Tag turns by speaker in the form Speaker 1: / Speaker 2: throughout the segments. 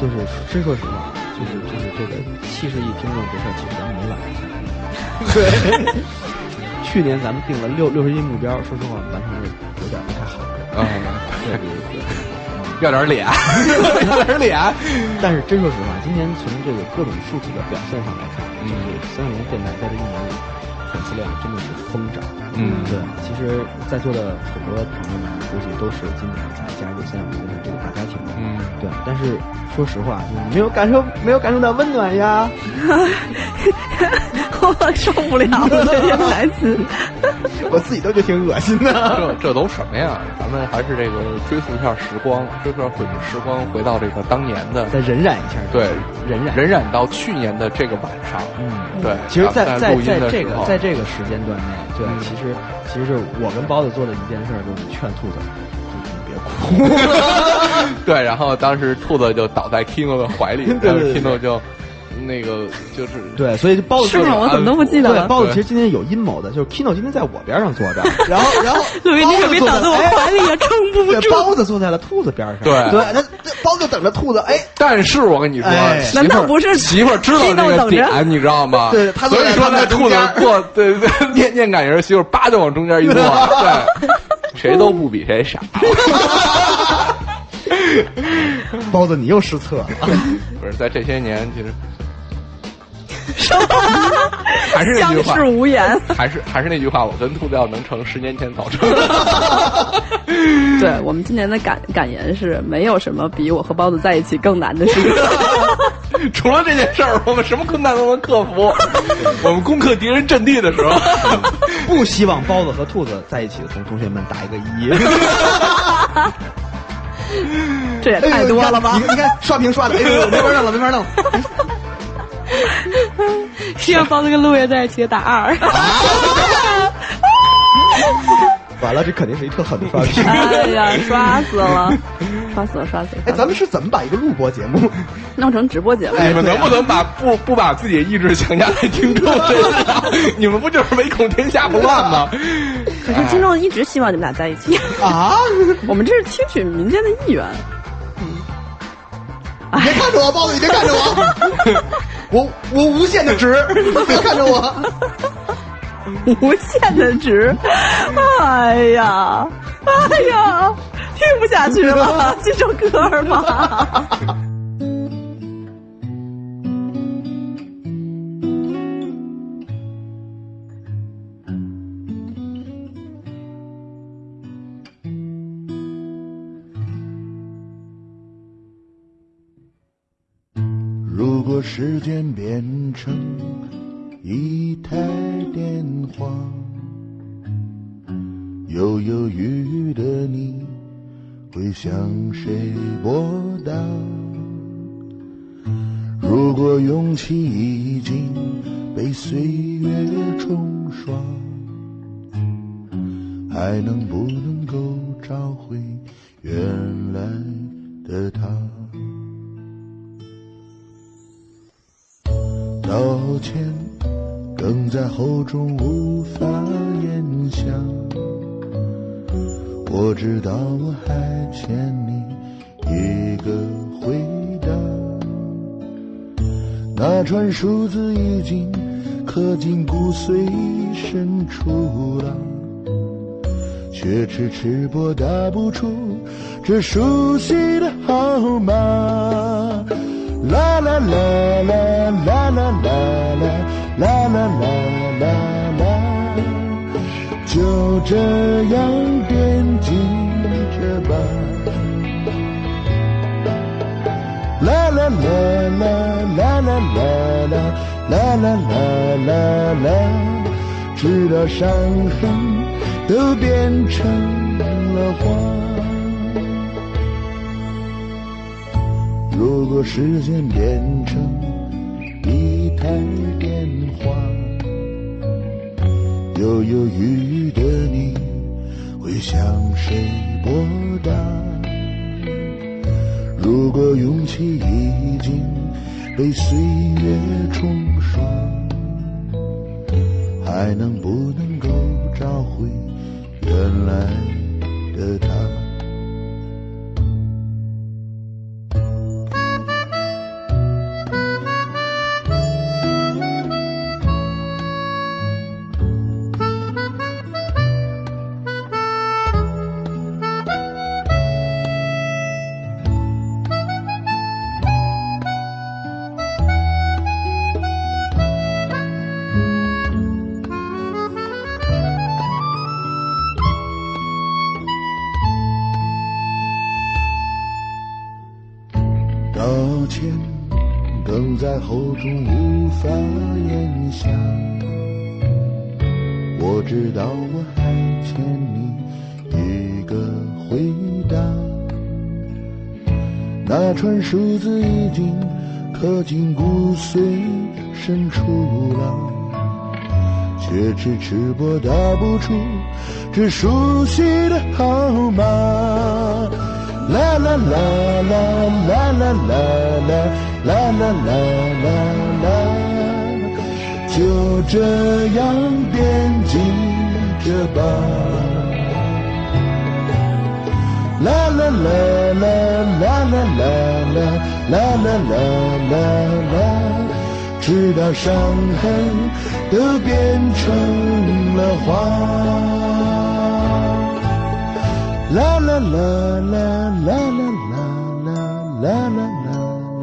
Speaker 1: 就是真说实话，就是就是这个七十亿听众这事儿，其实咱们没完。对，去年咱们定了六六十亿目标，说实话完成的有点不太好。
Speaker 2: 啊，
Speaker 1: 对对对。
Speaker 2: 要点脸，要点脸。
Speaker 1: 但是真说实话，今年从这个各种数据的表现上来看，就是三六零电台在这一年里粉丝量真的是疯涨。
Speaker 2: 嗯，
Speaker 1: 对。其实，在座的很多朋友们估计都是今年才加入三五零的这个大家庭的。
Speaker 2: 嗯，
Speaker 1: 对。但是说实话，就是没有感受，没有感受到温暖呀。
Speaker 3: 我受不了了这些台词，
Speaker 1: 我自己都觉得挺恶心的。
Speaker 2: 这这都什么呀？咱们还是这个追溯一下时光，追溯回时光，回到这个当年的，
Speaker 1: 再荏苒一下。
Speaker 2: 对，
Speaker 1: 荏苒，
Speaker 2: 荏苒到去年的这个晚上。
Speaker 1: 嗯，
Speaker 2: 对。
Speaker 1: 其实，
Speaker 2: 在
Speaker 1: 在在
Speaker 2: 在
Speaker 1: 这个在这个时间段内，对，其实其实是我跟包子做的一件事，就是劝兔子，你别哭。
Speaker 2: 对，然后当时兔子就倒在 Kino 的怀里，然后 Kino 就。那个就是
Speaker 1: 对，所以包子
Speaker 3: 是吗？我怎么都不记得了？
Speaker 1: 包子其实今天有阴谋的，就是 Kino 今天在我边上坐着，然后然后
Speaker 3: 路易你可别倒在我怀里也撑不住。
Speaker 1: 包子坐在了兔子边上，
Speaker 2: 对
Speaker 1: 对，那包子等着兔子。哎，
Speaker 2: 但是我跟你说，
Speaker 3: 难道不是
Speaker 2: 媳妇知道这个点，你知道吗？
Speaker 1: 对，他
Speaker 2: 所以说那兔子过，对对，念念感人，媳妇叭就往中间一坐，对，谁都不比谁傻。
Speaker 1: 包子，你又失策了。
Speaker 2: 不是在这些年，其实。
Speaker 3: 还
Speaker 2: 是那句话，
Speaker 3: 相视无言。
Speaker 2: 还是还是那句话，我跟兔子要能成，十年前早成。
Speaker 3: 对我们今年的感感言是，没有什么比我和包子在一起更难的事。
Speaker 2: 除了这件事儿，我们什么困难都能克服。我们攻克敌人阵地的时候，
Speaker 1: 不希望包子和兔子在一起的同同学们打一个一。
Speaker 3: 这也太多了吧？
Speaker 1: 你看，你看，刷屏刷的，哎呦，没法弄了，没法弄。
Speaker 3: 希望包子跟陆爷在一起打二。
Speaker 1: 完了，这肯定是一特狠的刷屏。
Speaker 3: 哎呀，刷死了，刷死了，刷死了！
Speaker 1: 哎，咱们是怎么把一个录播节目
Speaker 3: 弄成直播节目？
Speaker 2: 你们能不能把不不把自己的意志强加在听众身上？你们不就是唯恐天下不乱吗？
Speaker 3: 可是听众一直希望你们俩在一起
Speaker 1: 啊！
Speaker 3: 我们这是听取民间的意愿。
Speaker 1: 你别看着我，包子，你别看着我，我我无限的直，别看着我，
Speaker 3: 无限的直，哎呀，哎呀，听不下去了，这首歌吗？
Speaker 4: 时间变成一台电话，犹犹豫豫的你会向谁拨打？如果勇气已经被岁月冲刷，还能不能够找回原来的他？道歉哽在喉中无法咽下，我知道我还欠你一个回答。那串数字已经刻进骨髓深处了，却迟迟拨打不出这熟悉的号码。啦啦啦啦啦啦啦啦啦啦啦啦啦，就这样惦记着吧。啦啦啦啦啦啦啦啦啦啦啦啦，直到伤痕都变成了花。如果时间变成一台电话，犹犹豫豫的你会向谁拨打？如果勇气已经被岁月冲刷，还能不能够找回原来的他？却迟迟拨打不出这熟悉的号码。啦啦啦啦啦啦啦啦啦啦啦啦，就这样惦记着吧。啦啦啦啦啦啦啦啦啦啦啦啦。直到伤痕都变成了花。啦啦啦啦啦啦啦啦啦啦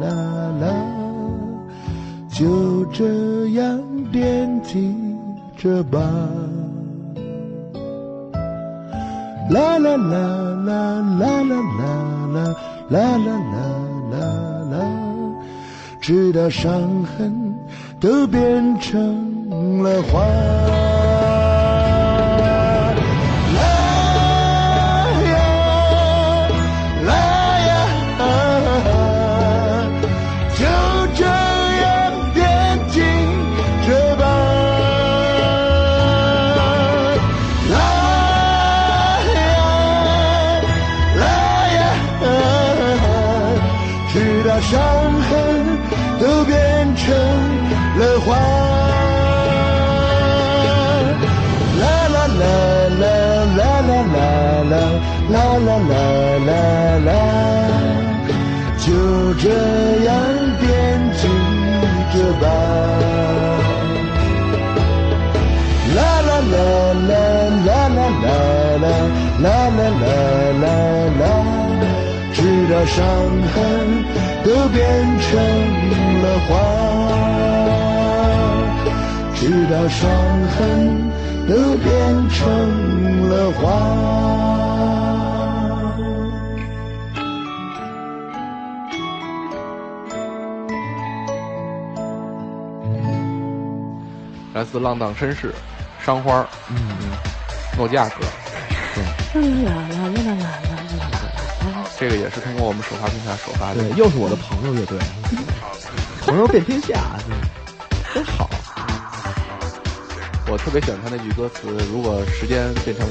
Speaker 4: 啦啦，就这样惦记着吧。啦啦啦啦啦啦啦啦啦啦啦啦，直到伤痕。都变成了花。啦啦，就这样惦记着吧。啦啦啦啦啦啦啦啦啦啦啦啦，直到伤痕都变成了花。直到伤痕都变成了花。
Speaker 2: S 浪荡绅士，商花，嗯，诺基亚歌，
Speaker 3: 对，
Speaker 2: 这个也是通过我们首发平台首发的，
Speaker 1: 对，又是我的朋友乐队，朋友遍天下，真好。
Speaker 2: 我特别喜欢他那句歌词：“如果时间变成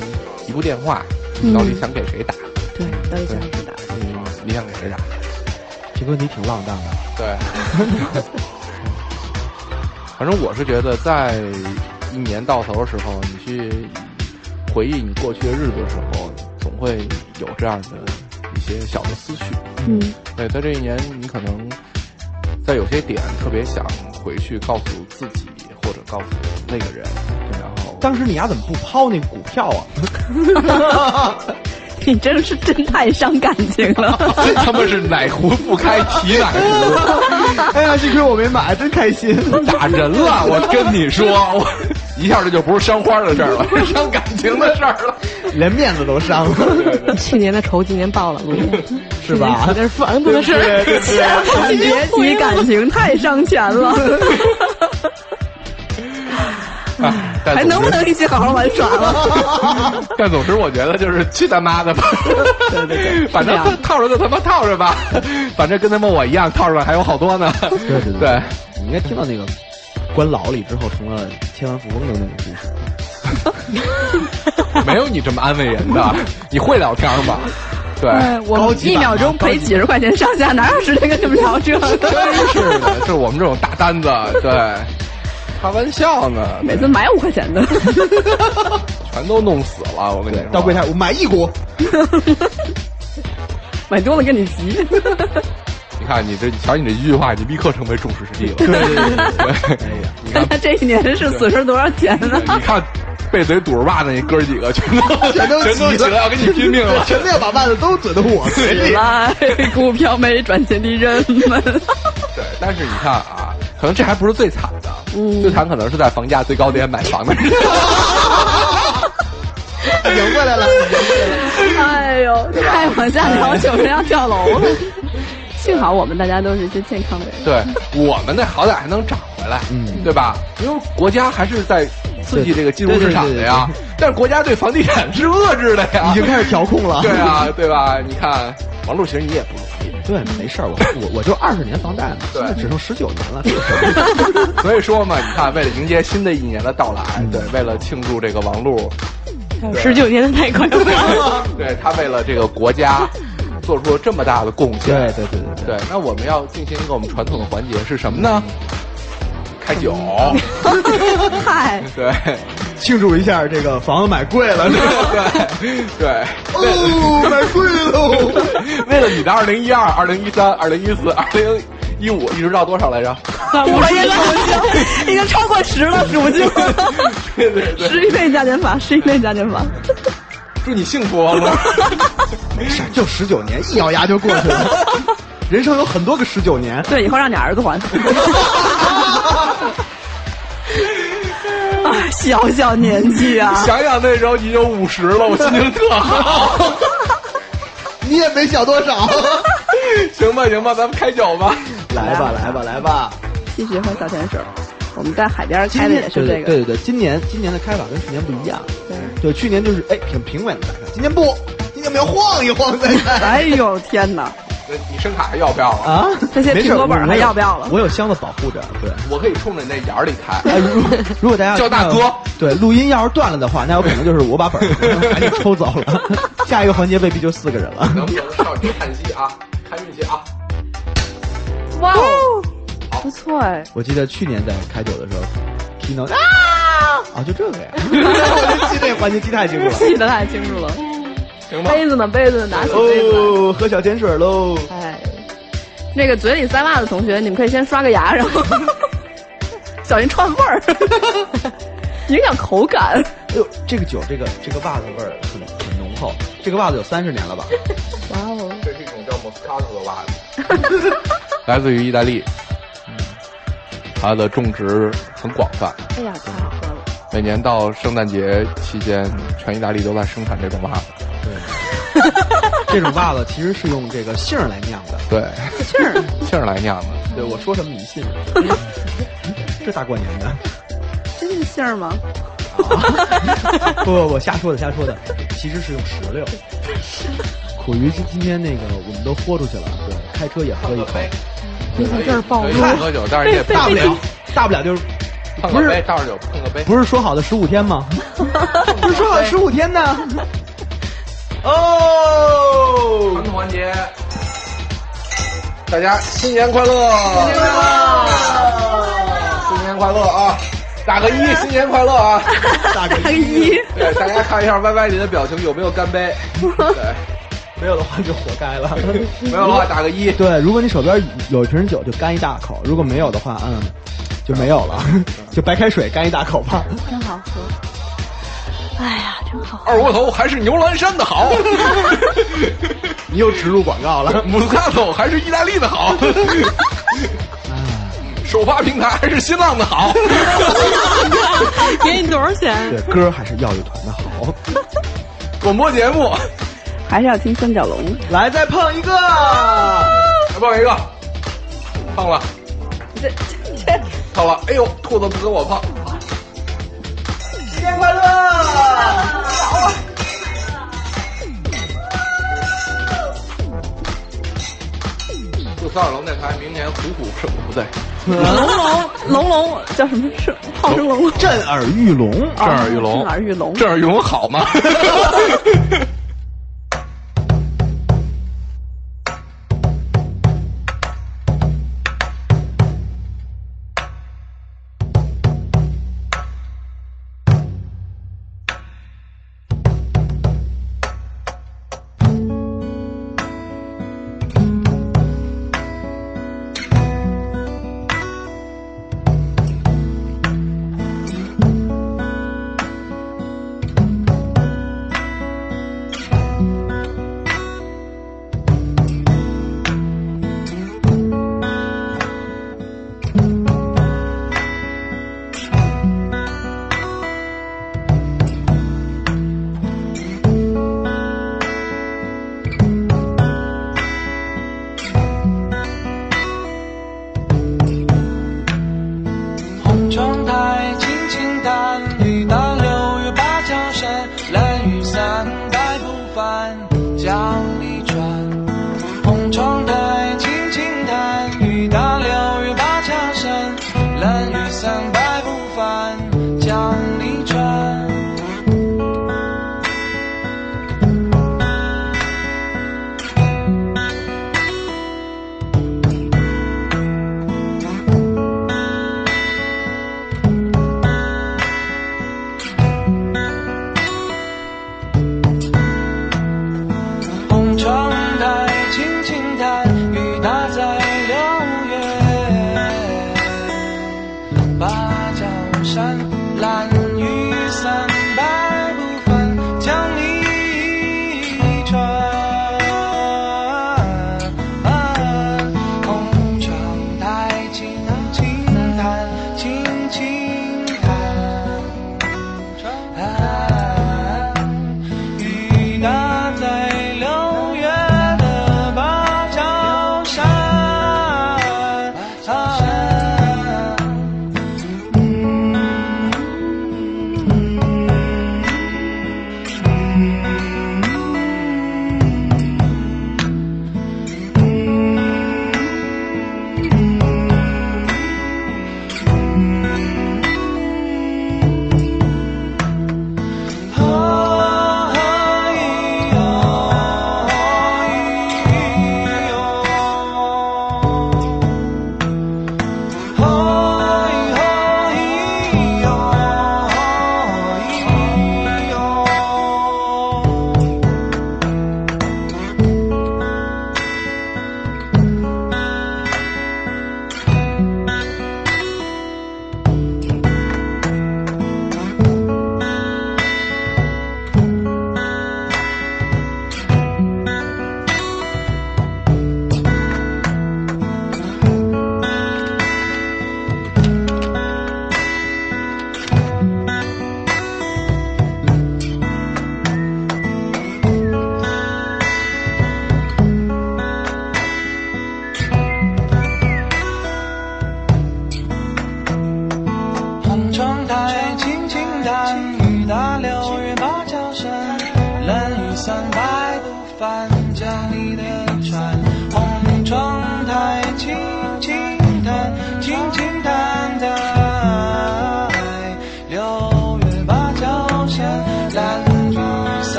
Speaker 2: 一部电话，你到底想给谁打？”、
Speaker 3: 对，到底想给谁打？
Speaker 2: 嗯，你想给谁打？
Speaker 1: 这歌你挺浪荡的。
Speaker 2: 对。反正我是觉得，在一年到头的时候，你去回忆你过去的日子的时候，总会有这样的一些小的思绪。
Speaker 3: 嗯。
Speaker 2: 对，在这一年，你可能在有些点特别想回去告诉自己。或者告诉那个人，然后
Speaker 1: 当时你丫怎么不抛那股票啊？
Speaker 3: 你真是真太伤感情了！
Speaker 2: 这 他妈是奶壶不开提奶壶！
Speaker 1: 哎呀，幸亏我没买，真开心！
Speaker 2: 打人了，我跟你说，我一下这就不是伤花的事儿了，伤感情的事儿了，
Speaker 1: 连面子都伤了。
Speaker 3: 去年的仇今年报了，
Speaker 1: 是吧？
Speaker 3: 这是反过的事儿，别提感情，太伤钱了。还能不能一起好好玩耍了？
Speaker 2: 但总之，我觉得就是去他妈的吧！
Speaker 1: 对对对，
Speaker 2: 反正套着就他妈套着吧，反正跟他们我一样，套着还有好多呢。
Speaker 1: 对对
Speaker 2: 对，
Speaker 1: 你应该听到那个关牢里之后成了千万富翁的那个故
Speaker 2: 事。没有你这么安慰人的，你会聊天吗？对，
Speaker 3: 我一秒钟赔几十块钱上下，哪有时间跟你们聊这个？
Speaker 2: 真是的，是我们这种大单子，对。开玩笑呢，
Speaker 3: 每次买五块钱的，
Speaker 2: 全都弄死了。我跟你说，
Speaker 1: 到柜台我买一股，
Speaker 3: 买多了跟你急。
Speaker 2: 你看你这，瞧你这一句话，你立刻成为众矢之的了。
Speaker 1: 对对对，哎呀，
Speaker 3: 你看他这一年是损失多少钱呢？
Speaker 2: 你看被嘴堵着袜子那哥几个，全都
Speaker 1: 全都
Speaker 2: 全都起来要跟你拼命了，
Speaker 1: 全都要把袜子都怼到我嘴里。
Speaker 3: 来，股票没赚钱的人们。
Speaker 2: 对，但是你看啊，可能这还不是最惨的。最惨可能是在房价最高点买房的人，
Speaker 1: 赢过来了，赢过来了。
Speaker 3: 哎呦，再往下聊，九人要跳楼了。幸好我们大家都是一些健康的人。
Speaker 2: 对我们那好歹还能涨回来，
Speaker 1: 嗯
Speaker 2: 对吧？因为国家还是在刺激这个金融市场的呀，但是国家对房地产是遏制的呀，
Speaker 1: 已经开始调控了。
Speaker 2: 对啊，对吧？你看王璐，其实你也不容易。
Speaker 1: 对，没事儿，我我我就二十年房贷嘛，
Speaker 2: 对
Speaker 1: 现在只剩十九年了，
Speaker 2: 所以说嘛，你看，为了迎接新的一年的到来，对，为了庆祝这个王璐，
Speaker 3: 十九年的贷款，
Speaker 2: 对他为了这个国家做出了这么大的贡献，
Speaker 1: 对对对对
Speaker 2: 对，那我们要进行一个我们传统的环节是什么呢？开酒，
Speaker 3: 嗨，
Speaker 2: 对。
Speaker 1: 庆祝一下这个房子买贵了，
Speaker 2: 对。对，
Speaker 1: 哦，买贵了。
Speaker 2: 为了你的二零一二、二零一三、二零一四、二零一五，一直到多少来着？
Speaker 3: 我也数不清，已经超过十了，数不清。
Speaker 2: 对对对，
Speaker 3: 十一倍加减法，十一倍加减法。
Speaker 2: 祝你幸福。
Speaker 1: 没事，就十九年，一咬牙就过去了。人生有很多个十九年，
Speaker 3: 对，以后让你儿子还。啊，小小年纪啊！
Speaker 2: 想想那时候你就五十了，我心情特好。
Speaker 1: 你也没小多少。
Speaker 2: 行吧，行吧，咱们开酒吧。
Speaker 1: 来吧，来吧，来吧。
Speaker 3: 继续喝小甜水。我们在海边
Speaker 1: 今
Speaker 3: 开的也是这个。
Speaker 1: 对对对，今年今年的开法跟去年不一样。
Speaker 3: 对
Speaker 1: 对，去年就是哎挺平稳的今年不，今年我们要晃一晃再开。
Speaker 3: 哎呦天哪！
Speaker 2: 那你声卡还要不要了？
Speaker 1: 啊，
Speaker 3: 这些苹果本儿还要不要了
Speaker 1: 我有箱子保护着，对。
Speaker 2: 我可以冲着你那眼儿里开。
Speaker 1: 哎，如 如果大家
Speaker 2: 叫大哥，
Speaker 1: 对录音要是断了的话，那有可能就是我把本儿 赶紧抽走了。下一个环节未必就四个人了。
Speaker 2: 能不能少女叹息啊？看运气啊！
Speaker 3: 哇哦，不错哎。
Speaker 1: 我记得去年在开酒的时候，Kino 啊啊，就这个呀，我就记这个环节记太清楚了。
Speaker 3: 记得太清楚了。
Speaker 2: 行吧。
Speaker 3: 杯子呢？杯子拿起杯子
Speaker 1: 喝小甜水喽。
Speaker 3: 哎，那个嘴里塞袜子的同学，你们可以先刷个牙，然后 小心串味儿，影响口感。
Speaker 1: 哎呦，这个酒，这个这个袜子味儿很很浓厚。这个袜子有三十年了吧？
Speaker 3: 哇哦，
Speaker 2: 这是一种叫 Moscato 的袜子，来自于意大利。嗯，它的种植很广泛，
Speaker 3: 哎呀，太好喝了。
Speaker 2: 每年到圣诞节期间，全意大利都在生产这种袜子。
Speaker 1: 对，这种袜子其实是用这个杏儿来酿的。
Speaker 2: 对，
Speaker 3: 杏儿，
Speaker 2: 杏儿来酿的。
Speaker 1: 对，我说什么你信？这大过年的。
Speaker 3: 真是杏儿吗？
Speaker 1: 不不不，瞎说的瞎说的，其实是用石榴。苦于今今天那个我们都豁出去了，对，开车也喝一口，
Speaker 3: 别在这儿暴
Speaker 2: 可以
Speaker 3: 露。
Speaker 2: 喝酒，但是也
Speaker 1: 大不了大不了就是
Speaker 2: 碰个杯，倒着酒碰个杯。
Speaker 1: 不是说好的十五天吗？不是说好的十五天呢？哦
Speaker 2: 传，统环节，大家新年快乐！新年快乐！新年快乐啊！打个一，新年快乐啊！
Speaker 3: 打个一，
Speaker 2: 对，大家看一下 Y Y 里的表情有没有干杯？对，
Speaker 1: 没有的话就活该了。
Speaker 2: 没有的话打个一。
Speaker 1: 对，如果你手边有一瓶酒，就干一大口；如果没有的话，嗯，就没有了，就白开水干一大口吧。
Speaker 3: 真好喝。哎呀，真好。
Speaker 2: 二锅头还是牛栏山的好，
Speaker 1: 你又植入广告了。
Speaker 2: 姆斯卡托还是意大利的好，首发平台还是新浪的好。
Speaker 3: 给你多少钱？
Speaker 1: 对，歌还是药乐团的好。
Speaker 2: 广播节目，
Speaker 3: 还是要听三角龙。
Speaker 1: 来，再碰一个。
Speaker 2: 再碰一个，碰了，
Speaker 3: 这这
Speaker 2: 碰了。哎呦，兔子不跟我碰。
Speaker 1: 新年快乐！
Speaker 2: 祝三角龙电台明年虎虎生不对，
Speaker 3: 龙龙龙龙叫什么？是炮声龙。
Speaker 1: 震耳欲聋。
Speaker 2: 震耳欲聋
Speaker 3: 震耳欲聋。
Speaker 2: 震耳欲聋好吗？Vẫn.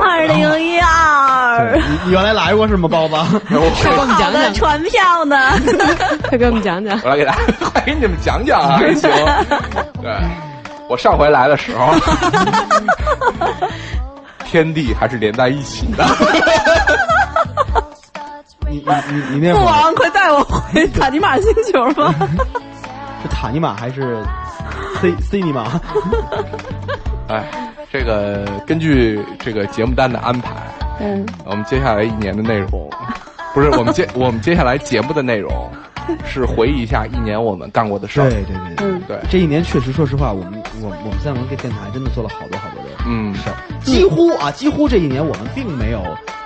Speaker 3: 二零一二，
Speaker 1: 你你原来来过是吗，包子？
Speaker 3: 给我们讲讲船票呢？
Speaker 5: 快给我们讲讲。
Speaker 2: 我来给大家，快给你们讲讲啊，还行。对，我上回来的时候，天地还是连在一起的。
Speaker 1: 你你你你那
Speaker 3: 父王，快带我回塔尼玛星球吧！
Speaker 1: 是塔尼玛还是 C C 尼玛？
Speaker 2: 哎，这个根据这个节目单的安排，
Speaker 3: 嗯，
Speaker 2: 我们接下来一年的内容，不是我们接 我们接下来节目的内容，是回忆一下一年我们干过的事儿。
Speaker 1: 对对对对。
Speaker 3: 嗯
Speaker 2: 对，
Speaker 1: 这一年确实，说实话，我们我我们三文这电台真的做了好多好多的
Speaker 2: 嗯，
Speaker 1: 事儿，几乎啊，几乎这一年我们并没有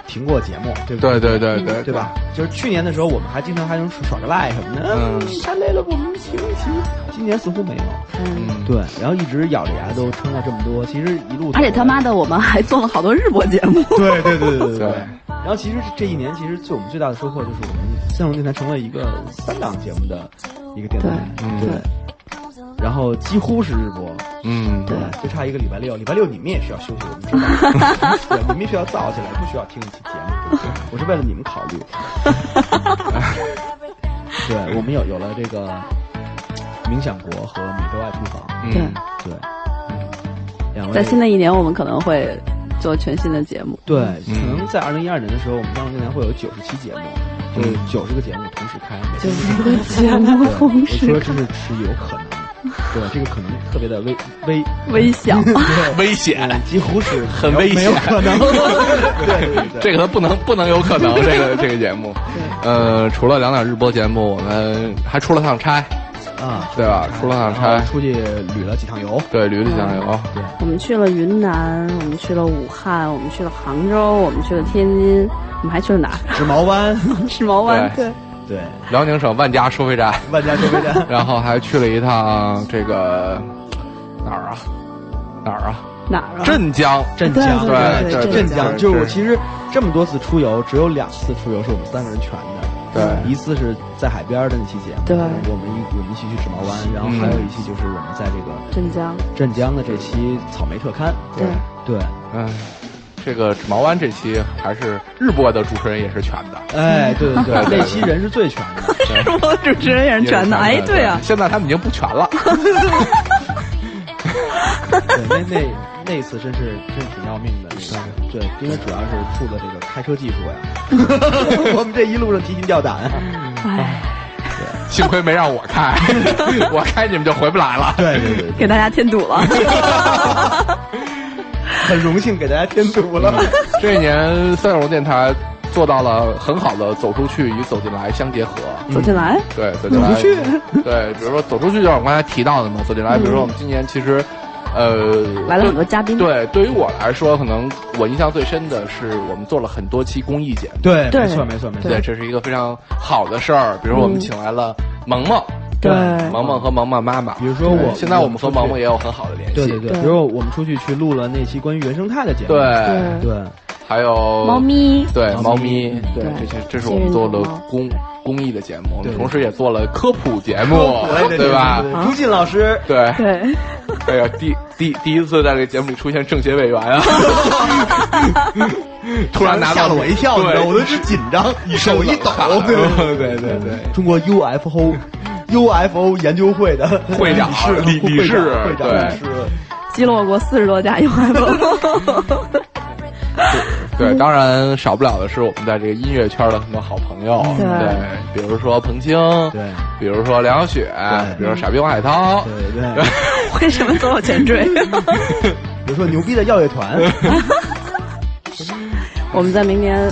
Speaker 1: 停过节目，对不
Speaker 2: 对？
Speaker 1: 对
Speaker 2: 对对对
Speaker 1: 对。吧？就是去年的时候，我们还经常还能耍个赖什么的，
Speaker 2: 嗯。
Speaker 1: 太累了，我们停一停。今年似乎没有，
Speaker 2: 嗯，
Speaker 1: 对，然后一直咬着牙都撑了这么多，其实一路
Speaker 3: 而且他妈的，我们还做了好多日播节目。
Speaker 1: 对对对对对
Speaker 2: 对。
Speaker 1: 然后其实这一年，其实对我们最大的收获就是我们三龙电台成了一个三档节目的一个电台，
Speaker 2: 嗯
Speaker 1: 对。然后几乎是日播，
Speaker 2: 嗯，
Speaker 1: 对，就差一个礼拜六，礼拜六你们也需要休息，我们知道，对，你们需要燥起来，不需要听一期节目，对 我是为了你们考虑。对，我们有有了这个冥想国和每周爱厨房，
Speaker 2: 嗯。
Speaker 3: 对，
Speaker 1: 对，两位。
Speaker 3: 在新的一年，我们可能会做全新的节目。
Speaker 1: 对，
Speaker 2: 嗯。
Speaker 1: 可能在二零一二年的时候，我们当时电台会有九十期节目，就九十个节目同时开，每
Speaker 3: 九十个节目同时
Speaker 1: 我说这是是有可能，对，这个可能特别的危危
Speaker 3: 危险，
Speaker 2: 危险，
Speaker 1: 嗯 几乎是
Speaker 2: 很危险。
Speaker 1: 可能。对 对对，
Speaker 2: 这个不能不能有可能，这个这个节目，呃，除了两档日播节目，我们还出了趟差，
Speaker 1: 啊，
Speaker 2: 对吧？出了趟差，
Speaker 1: 出去旅了几趟游，
Speaker 2: 对，旅了几趟游，
Speaker 1: 对，
Speaker 3: 我们去了云南，我们去了武汉，我们去了杭州，我们去了天津，我们还去了哪儿？
Speaker 1: 纸毛湾，
Speaker 3: 世贸湾。
Speaker 2: 对
Speaker 1: 对，
Speaker 2: 辽宁省万家收费站，
Speaker 1: 万家收费站，
Speaker 2: 然后还去了一趟这个哪儿啊？哪儿啊？
Speaker 3: 哪儿啊？
Speaker 2: 镇江，
Speaker 1: 镇江，
Speaker 3: 对
Speaker 2: 对对
Speaker 1: 镇江，就是我
Speaker 2: 是
Speaker 1: 其实这么多次出游，只有两次出游是我们三个人全的。
Speaker 2: 对。
Speaker 1: 一次是在海边的那期节目，
Speaker 3: 对。
Speaker 1: 我们一我们一起去纸毛湾，然后
Speaker 2: 嗯
Speaker 1: 还有一期就是我们在这个
Speaker 3: 镇江。
Speaker 1: 镇江的这期草莓特刊，
Speaker 3: 对，
Speaker 1: 对，
Speaker 2: 嗯，这个纸毛湾这期还是日播的主持人也是全的，
Speaker 1: 哎，对对
Speaker 2: 对对
Speaker 1: 那期人是最全的，
Speaker 3: 是我主持人也是全的。哎，对啊，
Speaker 2: 现在他们已经不全了，
Speaker 1: 对，那那那次真是真是挺要命的，那个对，因为主要是处的这个开车技术呀，我们这一路上提心吊胆，
Speaker 3: 哎，
Speaker 2: 幸亏没让我开，我开你们就回不来了。
Speaker 1: 对对对，
Speaker 3: 给大家添堵了。
Speaker 1: 很荣幸给大家添堵了。
Speaker 2: 这一年三角龙电台做到了很好的走出去与走进来相结合。
Speaker 3: 走进来，
Speaker 2: 对，走进来，对，比如说走出去，就是我刚才提到的嘛，走进来，比如说我们今年其实呃，
Speaker 3: 来了很多嘉宾。
Speaker 2: 对，对于我来说，可能我印象最深的是我们做了很多期公益节目。
Speaker 1: 对，没错，没错，没错。
Speaker 2: 对，这是一个非常好的事儿。比如我们
Speaker 3: 嗯
Speaker 2: 请来了萌萌，
Speaker 3: 对
Speaker 2: 萌萌和萌萌妈妈。
Speaker 1: 比如说我，
Speaker 2: 现在我们和萌萌
Speaker 1: 也
Speaker 2: 也有很好的联系。
Speaker 1: 对对对，比如我们出去去录了那期关于原生态的节目，
Speaker 2: 对
Speaker 3: 对
Speaker 1: 对
Speaker 2: 还有
Speaker 3: 猫咪，
Speaker 2: 对
Speaker 1: 猫
Speaker 2: 猫咪，对
Speaker 3: 对。
Speaker 2: 这些，这是我们做的公公益的节目，我们
Speaker 1: 对。
Speaker 2: 同时也做了科普节目对吧？
Speaker 1: 对朱进老师，
Speaker 2: 对，
Speaker 3: 对，
Speaker 2: 哎呀，第第第一次在这个节目里出现政协委员啊！突然拿到
Speaker 1: 吓了我一跳，你知道，我都是紧张，手一抖，对。
Speaker 2: 对对
Speaker 1: 中国 UFO UFO 研究会的
Speaker 2: 会长
Speaker 1: 理事
Speaker 2: 理理事
Speaker 1: 会长
Speaker 2: 对。
Speaker 1: 理事，
Speaker 3: 击落过四十多家 UFO。
Speaker 2: 对，当然少不了的是我们在这个音乐圈的很多好朋友，
Speaker 3: 对
Speaker 2: 对，比如说彭青，
Speaker 1: 对
Speaker 2: 比如说梁晓雪，
Speaker 1: 对
Speaker 2: 比如说傻逼王海涛，
Speaker 1: 对对，
Speaker 3: 为什么总有前缀？
Speaker 1: 比如说牛逼的耀乐团，
Speaker 3: 我们在明年，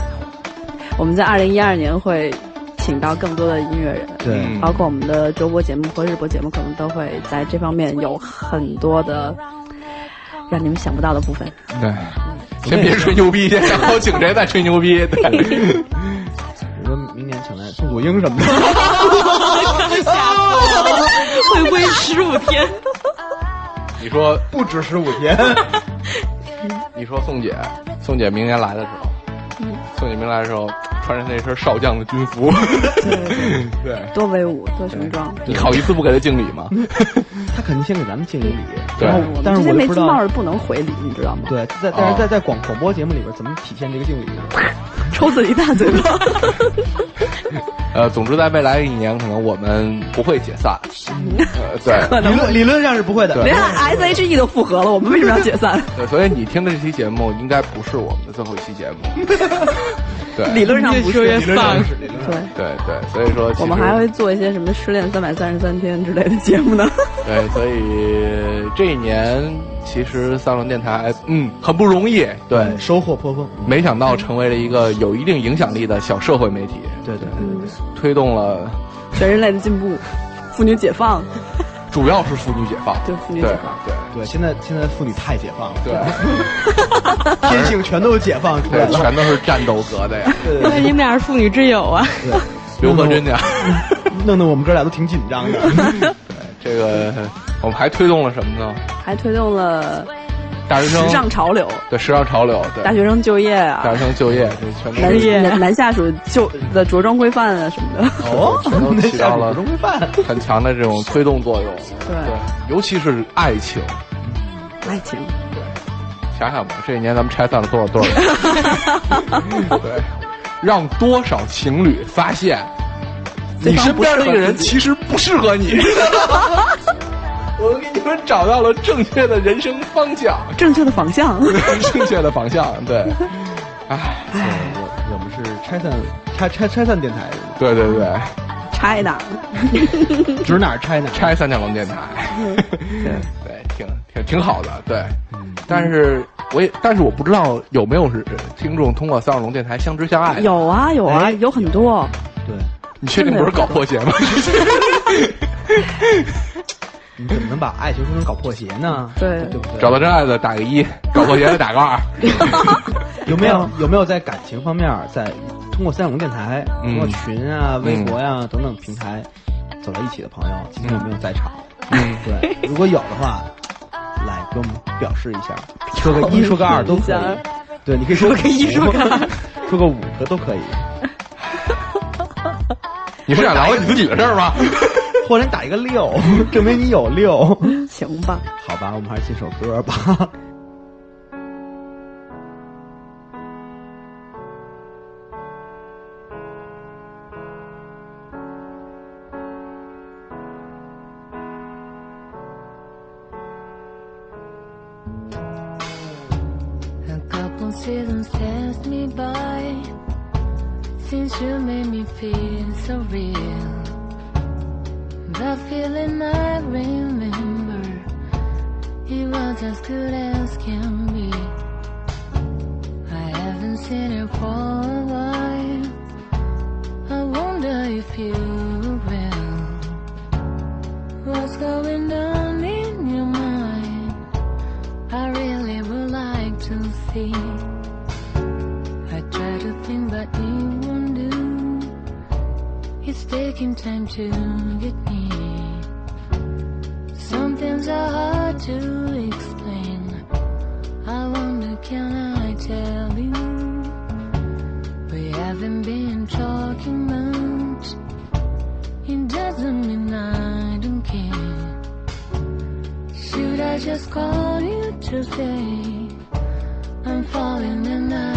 Speaker 3: 我们在二零一二年会请到更多的音乐人，
Speaker 1: 对
Speaker 2: 嗯
Speaker 3: 包括我们的周播节目和日播节目，可能都会在这方面有很多的让你们想不到的部分。
Speaker 2: 对，先别吹牛逼，先 然后请谁再吹牛逼，对，
Speaker 1: 比如说明年请来宋祖英什么的，
Speaker 5: 会不会十五天？
Speaker 2: 你说
Speaker 1: 不止十五天，
Speaker 2: 你说宋姐，宋姐明年来的时候，宋姐明来的时候穿着那身少将的军服，对，
Speaker 3: 多威武，多雄壮。
Speaker 2: 你好意思不给他敬礼吗？
Speaker 1: 他肯定先给咱们敬一礼，
Speaker 2: 对
Speaker 1: 然后但是
Speaker 3: 这些没
Speaker 1: 我就不知道。
Speaker 3: 是不能回礼，你知道吗？
Speaker 1: 对，在但是在在广广播节目里边怎么体现这个敬礼呢？
Speaker 3: 抽自己大嘴巴。
Speaker 2: 呃，总之在未来一年，可能我们不会解散，呃，对。
Speaker 1: 理论理论上是不会的，
Speaker 3: 连 S H E 都复合了，我们为什么要解散？
Speaker 2: 对，所以你听的这期节目应该不是我们的最后一期节目。对，
Speaker 3: 理论上不是，
Speaker 1: 理论上
Speaker 5: 丧
Speaker 1: 是理论上
Speaker 3: 对。
Speaker 2: 对对，所以说
Speaker 3: 我们还会做一些什么失恋三百三十三天之类的节目呢？
Speaker 2: 对，所以这一年其实三轮电台嗯很不容易，对，
Speaker 1: 收获颇丰。
Speaker 2: 没想到成为了一个有一定影响力的小社会媒体，
Speaker 1: 对对对，
Speaker 2: 推动了
Speaker 3: 全人类的进步，妇女解放，
Speaker 2: 主要是妇女解放，
Speaker 3: 对妇女
Speaker 2: 对
Speaker 3: 解放。
Speaker 2: 对
Speaker 1: 对，现在现在妇女太解放了，
Speaker 2: 对
Speaker 1: 天性全都解放出来
Speaker 2: 对，
Speaker 1: 了。
Speaker 2: 全都是战斗格的呀，
Speaker 1: 对
Speaker 5: 因为你们俩是妇女之友啊。
Speaker 1: 对，
Speaker 2: 刘和珍家。
Speaker 1: 弄得我们哥俩都挺紧张的。
Speaker 2: 这个我们还推动了什么呢？
Speaker 3: 还推动了时
Speaker 2: 大学生时
Speaker 3: 尚潮流，
Speaker 2: 对时尚潮流，对
Speaker 3: 大学生就业啊
Speaker 2: 大，学生就业，这全都是
Speaker 3: 男男男下属就的着装规范啊什么的。
Speaker 1: 哦
Speaker 2: 全都起到了
Speaker 1: 中饭。
Speaker 2: 很强的这种推动作用。
Speaker 3: 对
Speaker 2: 对，尤其是爱情。
Speaker 3: 爱情，对
Speaker 2: 想想吧，这一年咱们拆散了多少对儿？对，让多少情侣发现你身边那个人
Speaker 3: 不适合自己
Speaker 2: 其实不适合你。我们给你们找到了正确的人生方向，
Speaker 3: 正确的方向。
Speaker 2: 正确的方向。对，唉，
Speaker 1: 对我我们是拆散拆拆拆散电台，
Speaker 2: 对对对，
Speaker 3: 拆的，
Speaker 1: 指哪儿拆哪。
Speaker 2: 拆三角龙电台，对，挺挺挺好的，对。但是我也，但是我不知道有没有是听众通过三角龙电台相知相爱。
Speaker 3: 有啊有啊，
Speaker 1: 哎
Speaker 3: 有很多。
Speaker 1: 对，
Speaker 2: 你确定不是搞破鞋吗？
Speaker 1: 你怎么能把爱情说成搞破鞋呢？
Speaker 3: 对
Speaker 1: 对不对？
Speaker 2: 找到真爱的打个一，搞破鞋的打个二。
Speaker 1: 有没有有没有在感情方面，在通过三角龙电台、
Speaker 2: 嗯
Speaker 1: 通过群啊、微博呀、等等平台走到一起的朋友，今天有没有在场？
Speaker 2: 嗯，
Speaker 1: 对，如果有的话，来给我们表示一下，说个一，说个二都可以。对，你可以说个一，说个二，说个五个都可以，
Speaker 2: 你是想聊你自己的事儿吗？
Speaker 1: 或者你打一个六，证明你有六。
Speaker 3: 行吧，
Speaker 1: 好吧，我们还是进首歌吧。
Speaker 6: Seasons passed me by since you made me feel so real. Feeling I remember, it was as good as can be. I haven't seen you for a while. I wonder if you will. What's going on in your mind? I really would like to see. I try to think, but it won't do. It's taking time to get me. Are hard to explain. I wonder, can I tell you? We haven't been talking much. It doesn't mean I don't care. Should I just call you to say I'm falling and I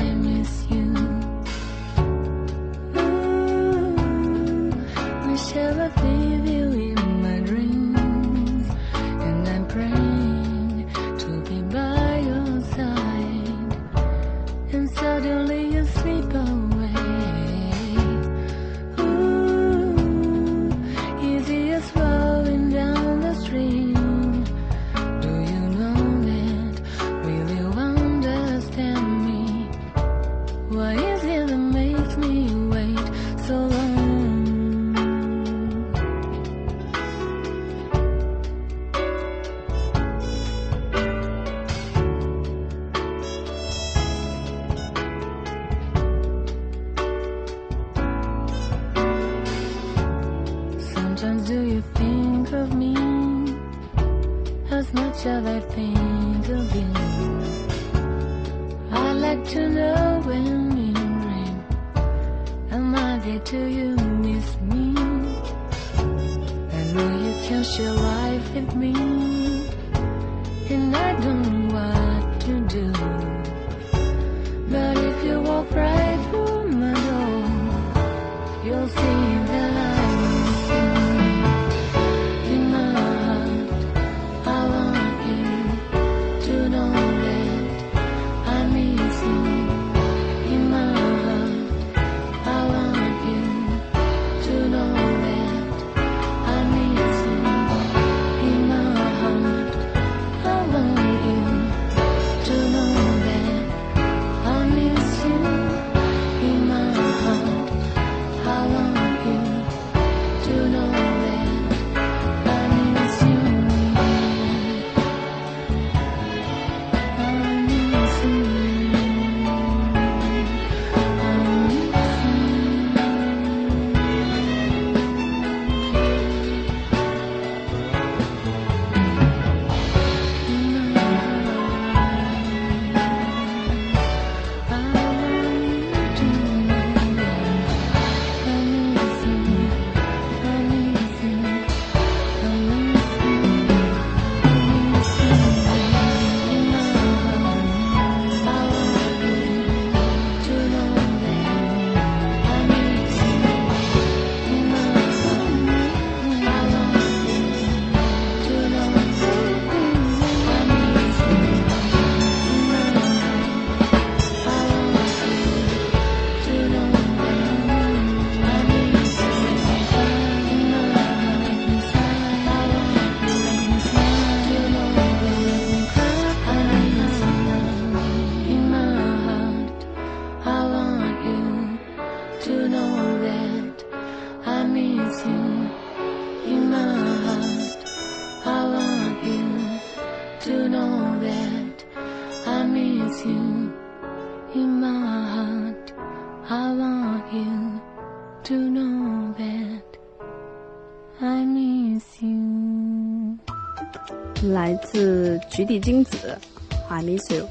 Speaker 3: 菊地精子，I Miss You。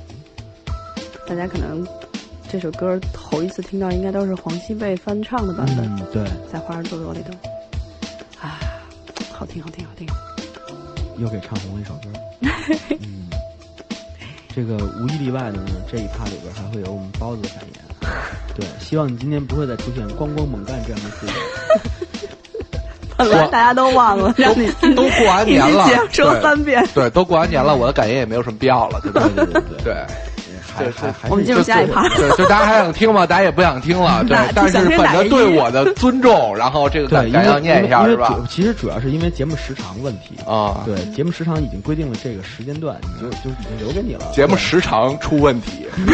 Speaker 3: 大家可能这首歌头一次听到，应该都是黄西贝翻唱的版本，
Speaker 1: 嗯，对，
Speaker 3: 在《花儿朵朵》里头。啊，好听，好听，好听。
Speaker 1: 又给唱红了一首歌。嗯，这个无一例外的呢，这一趴里边还会有我们包子的感言。对，希望你今天不会再出现光光猛干这样的事情。
Speaker 3: 本来大家都忘了，让你
Speaker 2: 都过完年了
Speaker 3: 说
Speaker 2: 对
Speaker 3: 三遍。
Speaker 2: 对，都过完年了，我的感言也没有什么必要了，对吧？
Speaker 1: 对对对对，
Speaker 2: 对，
Speaker 1: 还还还
Speaker 3: 我们进入下一趴。
Speaker 2: 对，就大家还想听吗？大家也不想听了，对
Speaker 3: 那。
Speaker 2: 但是本着对我的尊重，然后这个感感要念一下是吧
Speaker 1: 主？其实主要是因为节目时长问题。
Speaker 2: 啊，
Speaker 1: 对，节目时长已经规定了这个时间段，你就就已经留给你了。
Speaker 2: 节目时长出问题，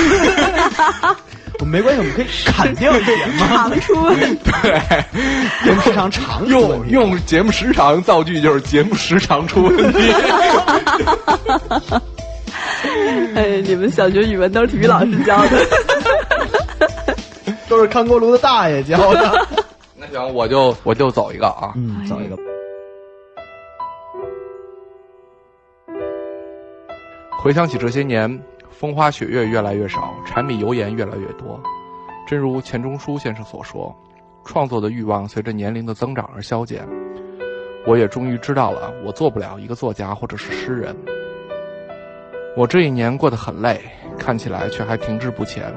Speaker 1: 我没关系，我们可以砍掉一点嘛。
Speaker 3: 长出问题，
Speaker 2: 对，
Speaker 1: 节目时长长
Speaker 2: 用用节目时长造句就是节目时长出问题。
Speaker 3: 哎，你们小学语文都是体育老师教的。
Speaker 7: 都是看锅炉的大爷教的。
Speaker 2: 那行，我就我就走一个啊。
Speaker 1: 嗯，走一个。
Speaker 2: 回想起这些年，风花雪月越来越少，柴米油盐越来越多。正如钱钟书先生所说，创作的欲望随着年龄的增长而消减。我也终于知道了，我做不了一个作家或者是诗人。我这一年过得很累，看起来却还停滞不前。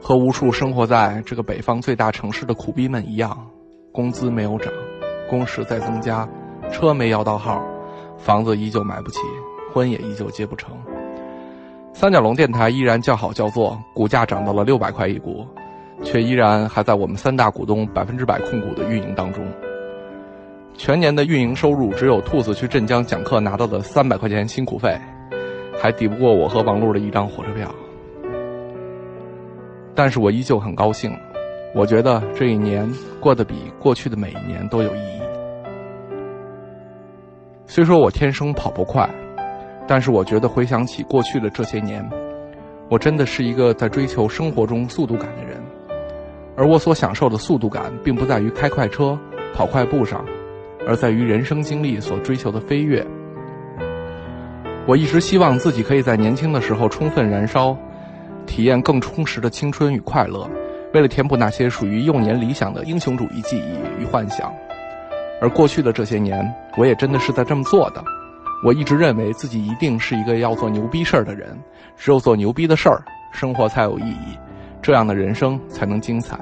Speaker 2: 和无数生活在这个北方最大城市的苦逼们一样，工资没有涨，工时在增加，车没摇到号，房子依旧买不起，婚也依旧结不成。三角龙电台依然叫好叫座，股价涨到了六百块一股，却依然还在我们三大股东百分之百控股的运营当中。全年的运营收入只有兔子去镇江讲课拿到的三百块钱辛苦费，还抵不过我和王璐的一张火车票。但是我依旧很高兴，我觉得这一年过得比过去的每一年都有意义。虽说我天生跑不快，但是我觉得回想起过去的这些年，我真的是一个在追求生活中速度感的人，而我所享受的速度感，并不在于开快车、跑快步上，而在于人生经历所追求的飞跃。我一直希望自己可以在年轻的时候充分燃烧。体验更充实的青春与快乐，为了填补那些属于幼年理想的英雄主义记忆与幻想，而过去的这些年，我也真的是在这么做的。我一直认为自己一定是一个要做牛逼事儿的人，只有做牛逼的事儿，生活才有意义，这样的人生才能精彩。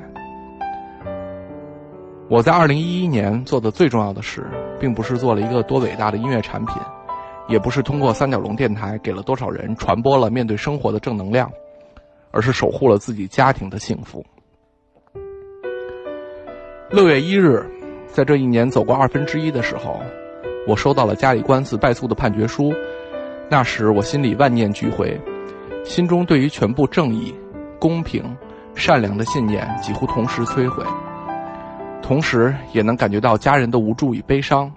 Speaker 2: 我在二零一一年做的最重要的事，并不是做了一个多伟大的音乐产品，也不是通过三角龙电台给了多少人传播了面对生活的正能量。而是守护了自己家庭的幸福。六月一日，在这一年走过二分之一的时候，我收到了家里官司败诉的判决书。那时我心里万念俱灰，心中对于全部正义、公平、善良的信念几乎同时摧毁，同时也能感觉到家人的无助与悲伤。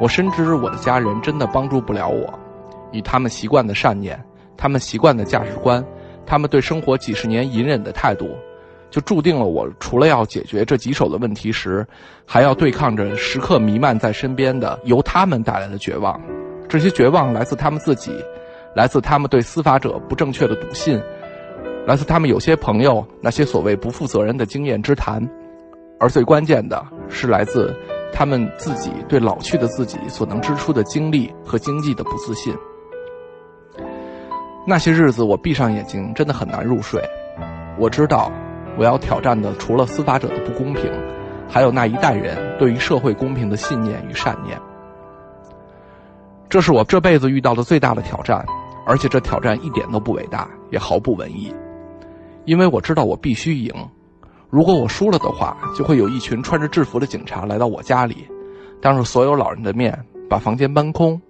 Speaker 2: 我深知我的家人真的帮助不了我，以他们习惯的善念，他们习惯的价值观。他们对生活几十年隐忍的态度，就注定了我除了要解决这棘手的问题时，还要对抗着时刻弥漫在身边的由他们带来的绝望。这些绝望来自他们自己，来自他们对司法者不正确的笃信，来自他们有些朋友那些所谓不负责任的经验之谈，而最关键的是来自他们自己对老去的自己所能支出的精力和经济的不自信。那些日子，我闭上眼睛真的很难入睡。我知道，我要挑战的除了司法者的不公平，还有那一代人对于社会公平的信念与善念。这是我这辈子遇到的最大的挑战，而且这挑战一点都不伟大，也毫不文艺。因为我知道我必须赢。如果我输了的话，就会有一群穿着制服的警察来到我家里，当着所有老人的面把房间搬空。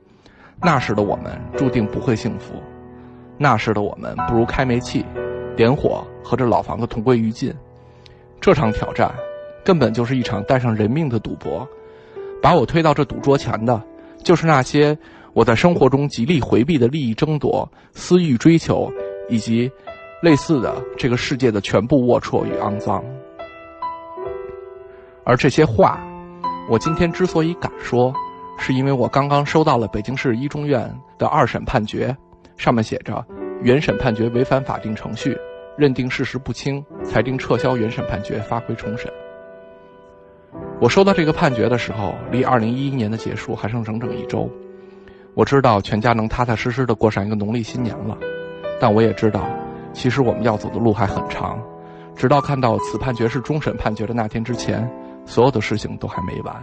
Speaker 2: 那时的我们注定不会幸福。那时的我们不如开煤气，点火和这老房子同归于尽。这场挑战，根本就是一场带上人命的赌博。把我推到这赌桌前的，就是那些我在生活中极力回避的利益争夺、私欲追求，以及类似的这个世界的全部龌龊与肮脏。而这些话，我今天之所以敢说，是因为我刚刚收到了北京市一中院的二审判决。上面写着，原审判决违反法定程序，认定事实不清，裁定撤销原审判决，发回重审。我收到这个判决的时候，离二零一一年的结束还剩整整一周。我知道全家能踏踏实实的过上一个农历新年了，但我也知道，其实我们要走的路还很长。直到看到此判决是终审判决的那天之前，所有的事情都还没完。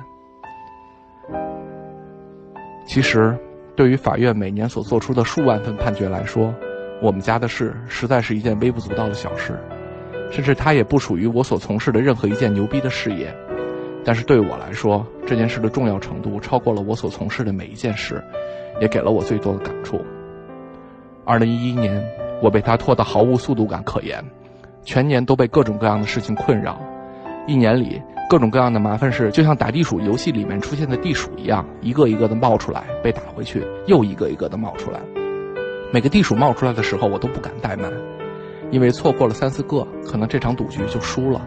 Speaker 2: 其实。对于法院每年所做出的数万份判决来说，我们家的事实在是一件微不足道的小事，甚至它也不属于我所从事的任何一件牛逼的事业。但是对我来说，这件事的重要程度超过了我所从事的每一件事，也给了我最多的感触。二零一一年，我被他拖得毫无速度感可言，全年都被各种各样的事情困扰，一年里。各种各样的麻烦事，就像打地鼠游戏里面出现的地鼠一样，一个一个的冒出来，被打回去，又一个一个的冒出来。每个地鼠冒出来的时候，我都不敢怠慢，因为错过了三四个，可能这场赌局就输了。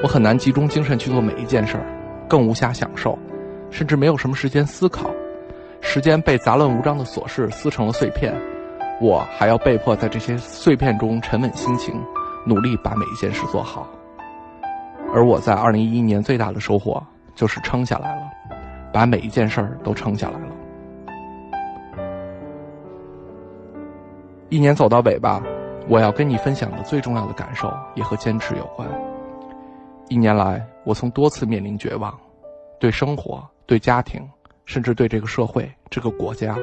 Speaker 2: 我很难集中精神去做每一件事儿，更无暇享受，甚至没有什么时间思考。时间被杂乱无章的琐事撕成了碎片，我还要被迫在这些碎片中沉稳心情，努力把每一件事做好。而我在二零一一年最大的收获就是撑下来了，把每一件事儿都撑下来了。一年走到尾巴，我要跟你分享的最重要的感受也和坚持有关。一年来，我曾多次面临绝望，对生活、对家庭，甚至对这个社会、这个国家。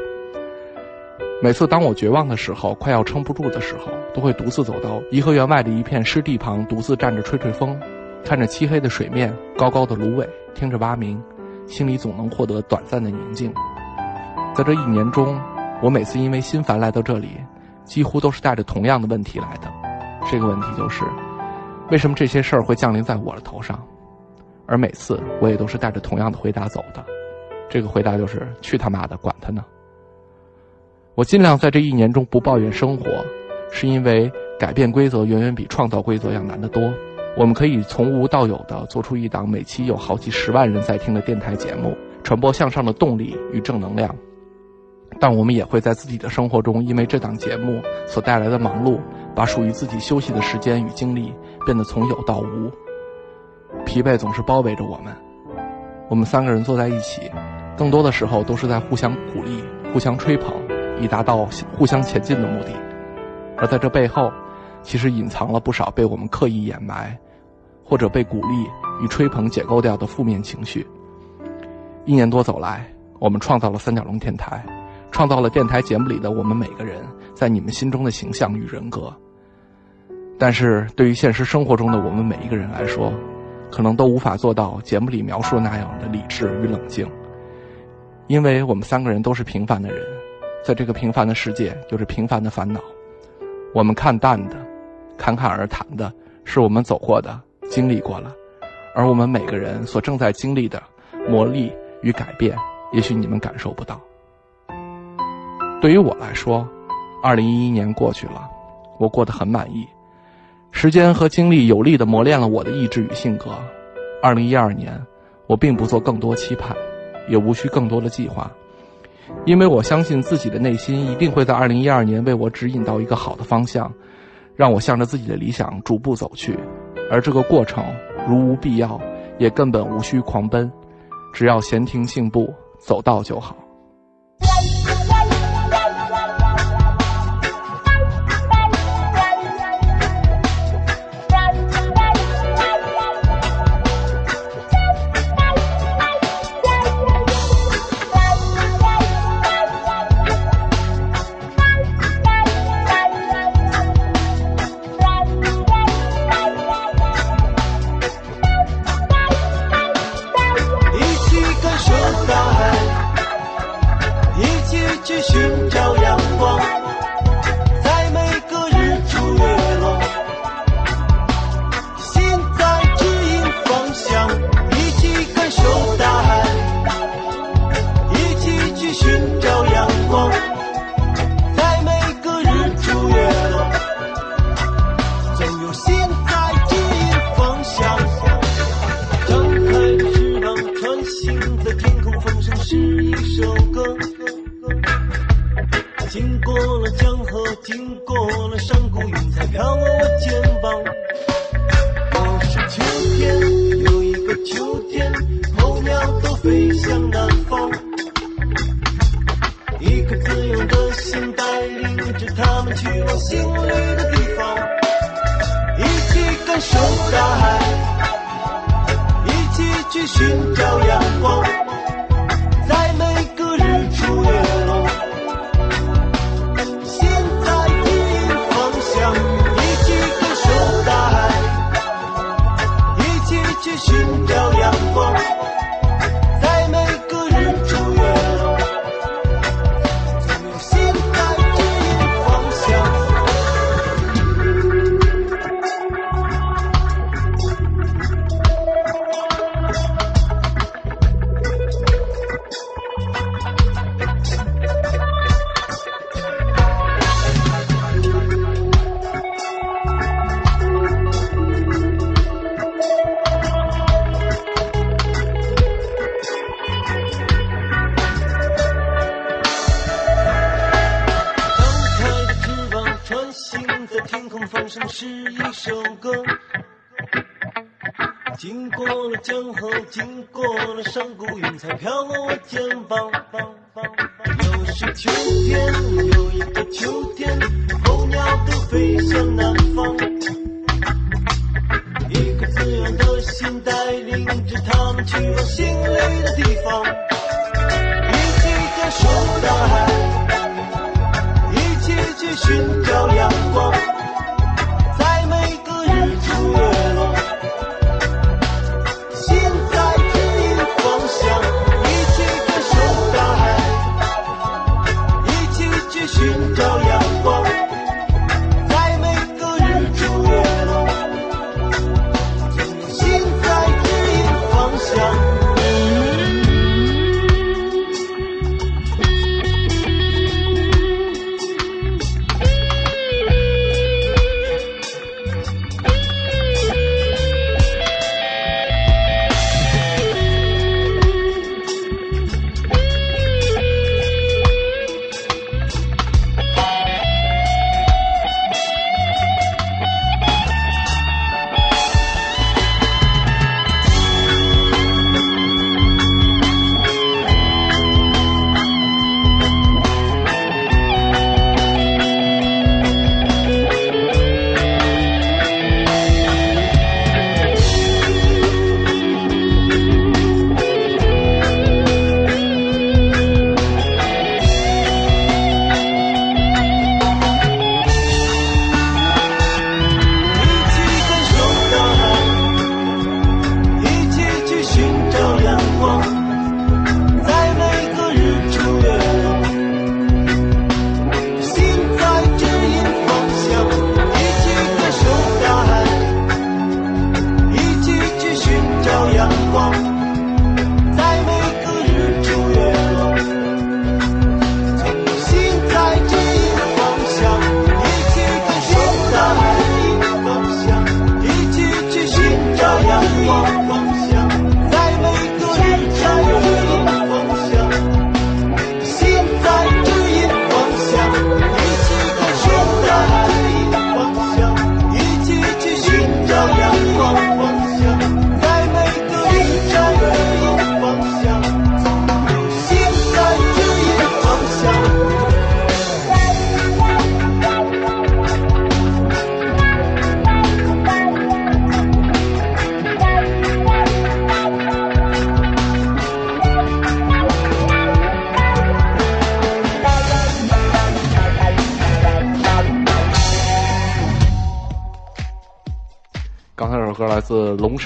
Speaker 2: 每次当我绝望的时候，快要撑不住的时候，都会独自走到颐和园外的一片湿地旁，独自站着吹吹风，看着漆黑的水面、高高的芦苇，听着蛙鸣，心里总能获得短暂的宁静。在这一年中，我每次因为心烦来到这里，几乎都是带着同样的问题来的。这个问题就是，为什么这些事儿会降临在我的头上？而每次我也都是带着同样的回答走的。这个回答就是：去他妈的，管他呢！我尽量在这一年中不抱怨生活，是因为改变规则远远比创造规则要难得多。我们可以从无到有的做出一档每期有好几十万人在听的电台节目，传播向上的动力与正能量。但我们也会在自己的生活中，因为这档节目所带来的忙碌，把属于自己休息的时间与精力变得从有到无。疲惫总是包围着我们。我们三个人坐在一起，更多的时候都是在互相鼓励、互相吹捧，以达到互相前进的目的。而在这背后，其实隐藏了不少被我们刻意掩埋，或者被鼓励与吹捧解构掉的负面情绪。一年多走来，我们创造了三角龙电台，创造了电台节目里的我们每个人在你们心中的形象与人格。但是对于现实生活中的我们每一个人来说，可能都无法做到节目里描述那样的理智与冷静，因为我们三个人都是平凡的人，在这个平凡的世界有着平凡的烦恼。我们看淡的、侃侃而谈的，是我们走过的、经历过了，而我们每个人所正在经历的磨砺与改变，也许你们感受不到。对于我来说，二零一一年过去了，我过得很满意。时间和精力有力地磨练了我的意志与性格。二零一二年，我并不做更多期盼，也无需更多的计划，因为我相信自己的内心一定会在二零一二年为我指引到一个好的方向，让我向着自己的理想逐步走去。而这个过程如无必要，也根本无需狂奔，只要闲庭信步，走到就好。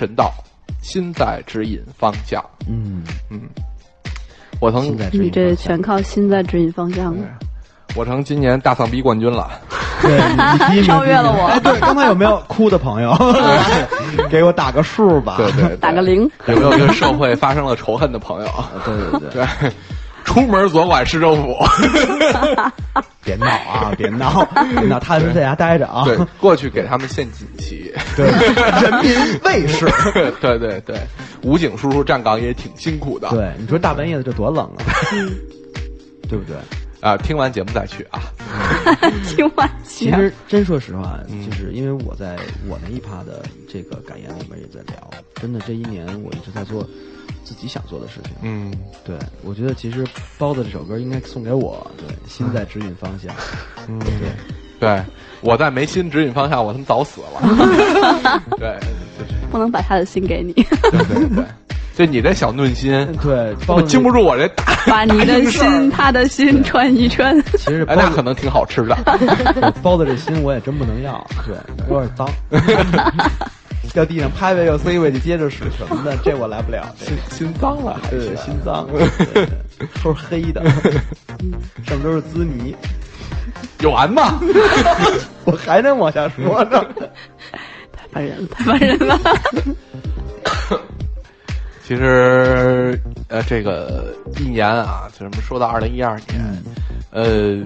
Speaker 2: 神道，《心在指引方向》。
Speaker 1: 嗯，
Speaker 2: 嗯，我曾
Speaker 3: 你这全靠心在指引方向了。
Speaker 2: 我成今年大丧逼冠军了。
Speaker 1: 对，
Speaker 3: 超越了我
Speaker 1: 哎，对，刚才有没有哭的朋友？给我打个数吧。
Speaker 2: 对对，
Speaker 3: 打个零。
Speaker 2: 有没有跟社会发生了仇恨的朋友？
Speaker 1: 对对对，
Speaker 2: 对，出门左拐市政府。
Speaker 1: 别闹啊，别闹，别闹，踏实在家待着啊。
Speaker 2: 对，过去给他们献锦旗。
Speaker 1: 对，人民卫士。
Speaker 2: 对对对，武警叔叔站岗也挺辛苦的。
Speaker 1: 对，你说大半夜的这多冷啊，对不对？
Speaker 2: 啊，听完节目再去啊。
Speaker 3: 听完
Speaker 1: 其实真说实话，
Speaker 2: 嗯
Speaker 1: 就是因为我在我那一趴的这个感言里面也在聊，真的这一年我一直在做自己想做的事情。
Speaker 2: 嗯，
Speaker 1: 对，我觉得其实包子这首歌应该送给我，对，心在指引方向。
Speaker 2: 嗯
Speaker 1: 对，
Speaker 2: 对，我在没心指引方向，我他妈早死了。对，就是
Speaker 3: 不能把他的心给你，
Speaker 2: 对对对，就你这小嫩心，
Speaker 1: 对，
Speaker 2: 经不住我这大。
Speaker 3: 把你的心、他的心穿一穿。
Speaker 1: 其实包
Speaker 2: 哎，那可能挺好吃的。
Speaker 1: 包子这心我也真不能要，对，有点脏。掉地上拍拍又塞回去，接着使什么的，这我来不了。
Speaker 2: 心心脏了，还
Speaker 1: 对
Speaker 2: 是
Speaker 1: 心脏，都是黑的，上面都是滋泥。
Speaker 2: 有完吗？
Speaker 1: 我还能往下说呢。
Speaker 3: 太烦人了，太烦人了。
Speaker 2: 其实，呃，这个一年啊，就什么说到二零一二年，呃，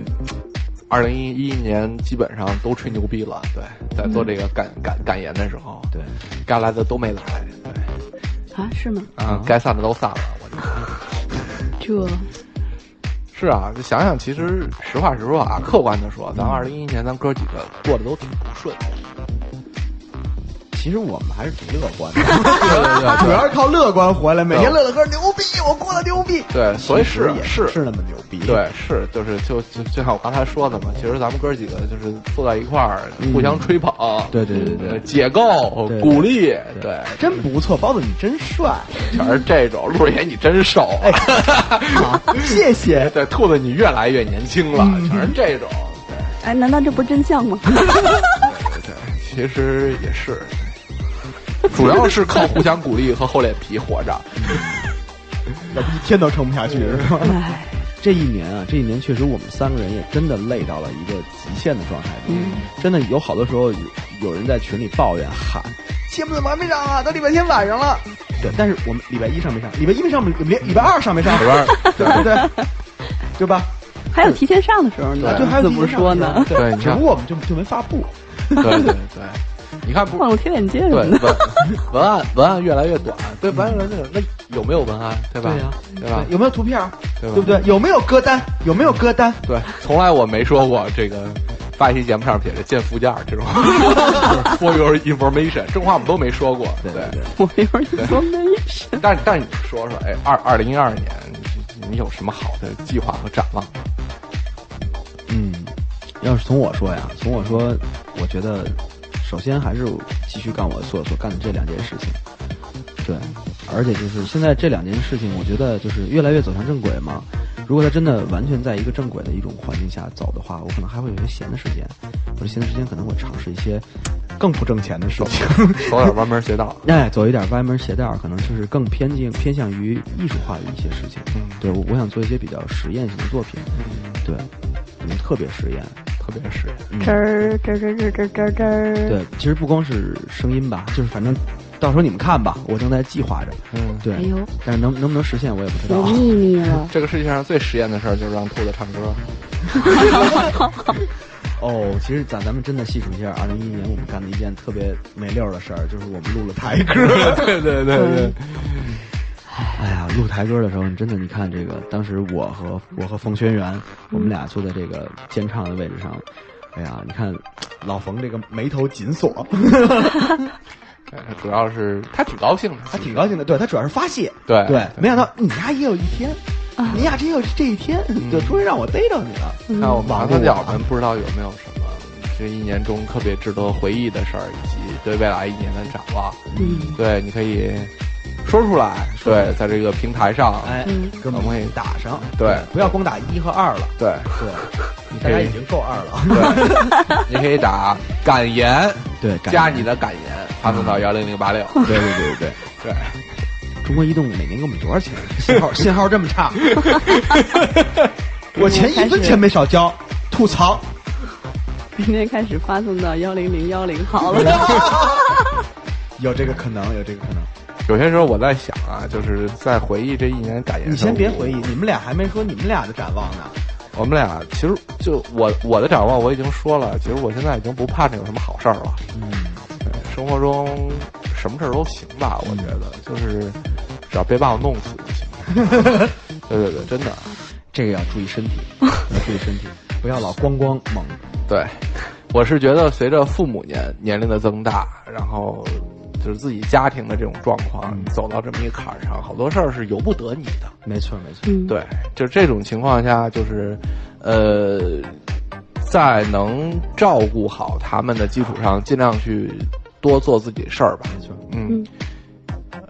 Speaker 2: 二零一一年基本上都吹牛逼了。对，在做这个感感感言的时候，
Speaker 1: 对，
Speaker 2: 该来的都没来。对，
Speaker 3: 啊，是吗？
Speaker 2: 啊，该散的都散了。我觉得
Speaker 3: 这
Speaker 2: 是啊，就想想，其实实话实说啊，客观的说，咱二零一一年咱哥几个过得都挺不顺。
Speaker 1: 其实我们还是挺乐观的，
Speaker 2: 对对对
Speaker 7: 主要是靠乐观活来，每天乐乐呵牛逼，我过得牛逼。
Speaker 2: 对，所以是
Speaker 1: 也
Speaker 2: 是
Speaker 1: 是那么牛逼。
Speaker 2: 对，是就是就就就像我刚才说的嘛，其实咱们哥几个就是坐在一块儿，互相吹捧，
Speaker 1: 对对对对
Speaker 2: 呃解构、鼓励，对，
Speaker 7: 真不错，包子你真帅，
Speaker 2: 全是这种。陆爷你真瘦，
Speaker 7: 谢谢。
Speaker 2: 对，兔子你越来越年轻了，
Speaker 7: 嗯
Speaker 2: 全是这种。
Speaker 3: 哎，难道这不是真相吗？
Speaker 2: 对对，其实也是，主要是靠互相鼓励和厚脸皮活着。
Speaker 7: 要不一天都撑不下去是
Speaker 1: 这一年啊，这一年确实我们三个人也真的累到了一个极限的状态里。
Speaker 3: 嗯
Speaker 1: 真的有好多时候有有人在群里抱怨喊，
Speaker 7: 节目怎么还没上啊？都礼拜天晚上了。
Speaker 1: 对，但是我们礼拜一上没上，
Speaker 7: 礼拜一没上，礼礼礼拜二上没上？
Speaker 2: 礼拜二
Speaker 7: 对不对？对吧？
Speaker 3: 还有提前上的时候呢，
Speaker 7: 对，还有
Speaker 3: 怎么说呢？
Speaker 2: 对，
Speaker 7: 只不，过我们就就没发布。
Speaker 2: 对对对，你看不
Speaker 3: 放了贴链接什
Speaker 2: 对
Speaker 3: 么的。
Speaker 2: 文 文案文案越来越短，对文案越来越短，那有没有文案？对吧？
Speaker 1: 对呀
Speaker 2: 对吧？
Speaker 7: 有没有图片？
Speaker 2: 对吧
Speaker 7: 对不对？有没有歌单？有没有歌单？
Speaker 2: 对，从来我没说过这个发一期节目上写着见附件儿这种 for your information，这种话我们都没说过。
Speaker 1: 对
Speaker 2: 对
Speaker 1: 对，
Speaker 3: 我一会儿就说没事。
Speaker 2: 但是但但你说说，哎，二二零一二年，你你有什么好的计划和展望吗？
Speaker 1: 嗯，要是从我说呀，从我说，我觉得首先还是继续干我所所干的这两件事情。对，而且就是现在这两件事情，我觉得就是越来越走向正轨嘛。如果他真的完全在一个正轨的一种环境下走的话，我可能还会有些闲的时间，或者闲的时间可能会尝试一些
Speaker 7: 更不挣钱的事情。
Speaker 2: 走点歪门邪道。
Speaker 1: 哎，走一点歪门邪道，可能就是更偏近偏向于艺术化的一些事情。
Speaker 2: 嗯
Speaker 1: 对，我我想做一些比较实验性的作品。对，嗯，特别实验。
Speaker 2: 特别实
Speaker 1: 验
Speaker 3: 吱儿吱儿吱儿吱儿吱儿吱儿。
Speaker 1: 对，其实不光是声音吧，就是反正到时候你们看吧，我正在计划着。
Speaker 2: 嗯，
Speaker 1: 对，
Speaker 3: 哎呦，
Speaker 1: 但是能能不能实现我也不知道。
Speaker 3: 有秘密了。
Speaker 2: 这个世界上最实验的事儿就是让兔子唱歌。
Speaker 1: 哦，其实咱咱们真的细数一下，二零一一年我们干的一件特别没溜儿的事儿，就是我们录了台歌。
Speaker 2: 对对对对，
Speaker 1: 哎呀，录台歌的时候，你真的你看这个，当时我和我和冯轩辕，我们俩坐在这个监唱的位置上，哎呀，你看
Speaker 7: 老冯这个眉头紧锁，
Speaker 2: 哎 主要是他挺高兴的，
Speaker 7: 他挺高兴的。对他主要是发泄。
Speaker 2: 对
Speaker 7: 对，没想到你丫也有一天，你丫真有这一天，就终于让我逮着你了。
Speaker 2: 那我们麻子角们不知道有没有什么这一年中特别值得回忆的事儿，以及对未来一年的展望。
Speaker 3: 嗯
Speaker 2: 对，你可以说出来。对，在这个平台上，
Speaker 1: 哎，
Speaker 3: 嗯，
Speaker 7: 跟我们会打上，
Speaker 2: 对
Speaker 7: 不要光打一和二了，
Speaker 2: 对
Speaker 7: 对，大家已经够二了。
Speaker 2: 对，你可以打感言，
Speaker 1: 对，感
Speaker 2: 加你的感言，发送到幺零零八六。
Speaker 1: 对对对对
Speaker 2: 对，
Speaker 1: 中国移动每年给我们多少钱？
Speaker 7: 信号信号这么差，我钱一分钱没少交，吐槽。
Speaker 3: 明天开始发送到幺零零幺零好了。
Speaker 7: 有这个可能，有这个可能。
Speaker 2: 有些时候我在想啊，就是在回忆这一年感言。
Speaker 7: 你先别回忆，，你们俩还没说你们俩的展望呢。
Speaker 2: 我们俩其实就我我的展望我已经说了，其实我现在已经不盼着有什么好事儿了。
Speaker 1: 嗯，
Speaker 2: 对，生活中什么事儿都行吧，我觉得就是只要别把我弄死就行。对对对，真的，
Speaker 1: 这个要注意身体，要注意身体，不要老光光猛。
Speaker 2: 对，我是觉得随着父母年年龄的增大，然后就是自己家庭的这种状况，
Speaker 1: 嗯
Speaker 2: 走到这么一个坎儿上，好多事儿是由不得你的。
Speaker 1: 没错没错，
Speaker 3: 嗯，
Speaker 2: 对，就这种情况下，就是，呃，在能照顾好他们的基础上，尽量去多做自己的事儿吧。
Speaker 1: 没错。
Speaker 2: 嗯，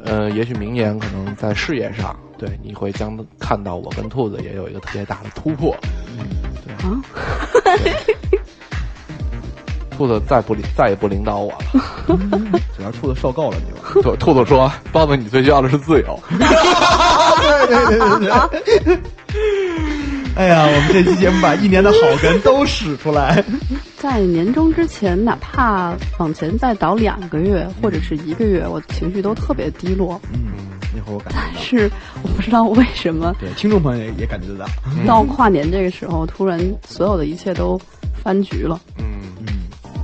Speaker 2: 呃，也许明年可能在事业上，对你会将看到我跟兔子也有一个特别大的突破对。
Speaker 3: 啊，
Speaker 2: 兔子再不领再也不领导我了。
Speaker 7: 主要兔子受够了你了。
Speaker 2: 兔兔子说：“包子，你最需要的是自由。
Speaker 7: 对对对对对。哎呀，我们这期节目把一年的好人都使出来。
Speaker 3: 在年终之前，哪怕往前再倒两个月或者是一个月，我情绪都特别低落。
Speaker 1: 嗯，那会儿我感觉到，
Speaker 3: 是我不知道为什么，
Speaker 1: 对听众朋友也也感觉得到。
Speaker 3: 到跨年这个时候，突然所有的一切都翻局了。”
Speaker 2: 嗯，
Speaker 1: 嗯，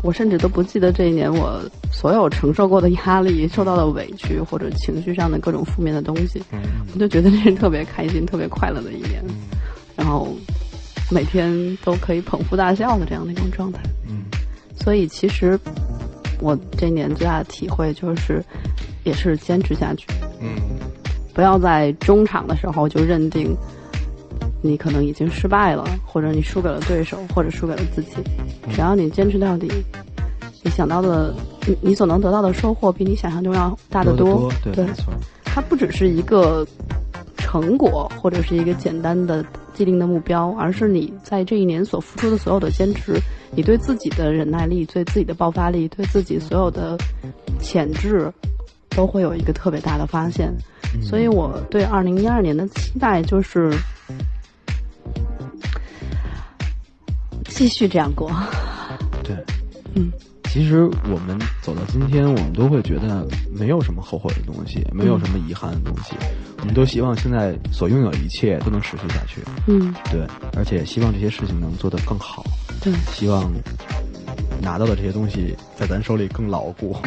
Speaker 3: 我甚至都不记得这一年我所有承受过的压力、受到的委屈或者情绪上的各种负面的东西，
Speaker 2: 嗯。
Speaker 3: 我就觉得这是特别开心、特别快乐的一年，然后每天都可以捧腹大笑的这样的一种状态。
Speaker 1: 嗯，
Speaker 3: 所以其实我这一年最大的体会就是，也是坚持下去，
Speaker 2: 嗯。
Speaker 3: 不要在中场的时候就认定你可能已经失败了，或者你输给了对手，或者输给了自己。只要你坚持到底，你想到的，你你所能得到的收获比你想象中要大得
Speaker 6: 多对，
Speaker 3: 对
Speaker 6: 没，错，
Speaker 3: 它不只是一个成果，或者是一个简单的既定的目标，而是你在这一年所付出的所有的坚持，你对自己的忍耐力、对自己的爆发力、对自己所有的潜质，都会有一个特别大的发现。所以我对二零一二年的期待就是继续这样过。
Speaker 6: 对，
Speaker 3: 嗯，
Speaker 6: 其实我们走到今天，我们都会觉得没有什么后悔的东西，没有什么遗憾的东西，我们都希望现在所拥有的一切都能持续下去。
Speaker 3: 嗯，
Speaker 6: 对，而且希望这些事情能做得更好，
Speaker 3: 对，
Speaker 6: 希望拿到的这些东西在咱手里更牢固。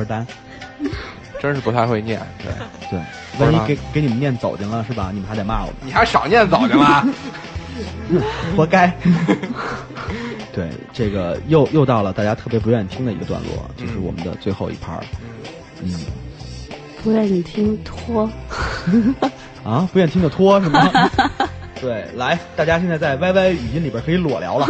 Speaker 1: 歌单。
Speaker 2: 真是不太会念。对，
Speaker 1: 对，万一给给你们念走进了是吧？你们还得骂我们，
Speaker 2: 你还少念走进了。
Speaker 1: 活该。对，这个又又到了大家特别不愿意听的一个段落，就是我们的最后一盘儿。嗯，
Speaker 3: 不愿意听拖，
Speaker 1: 啊，不愿意听就拖是吗？对，来，大家现在在 YY 语音里边可以裸聊了，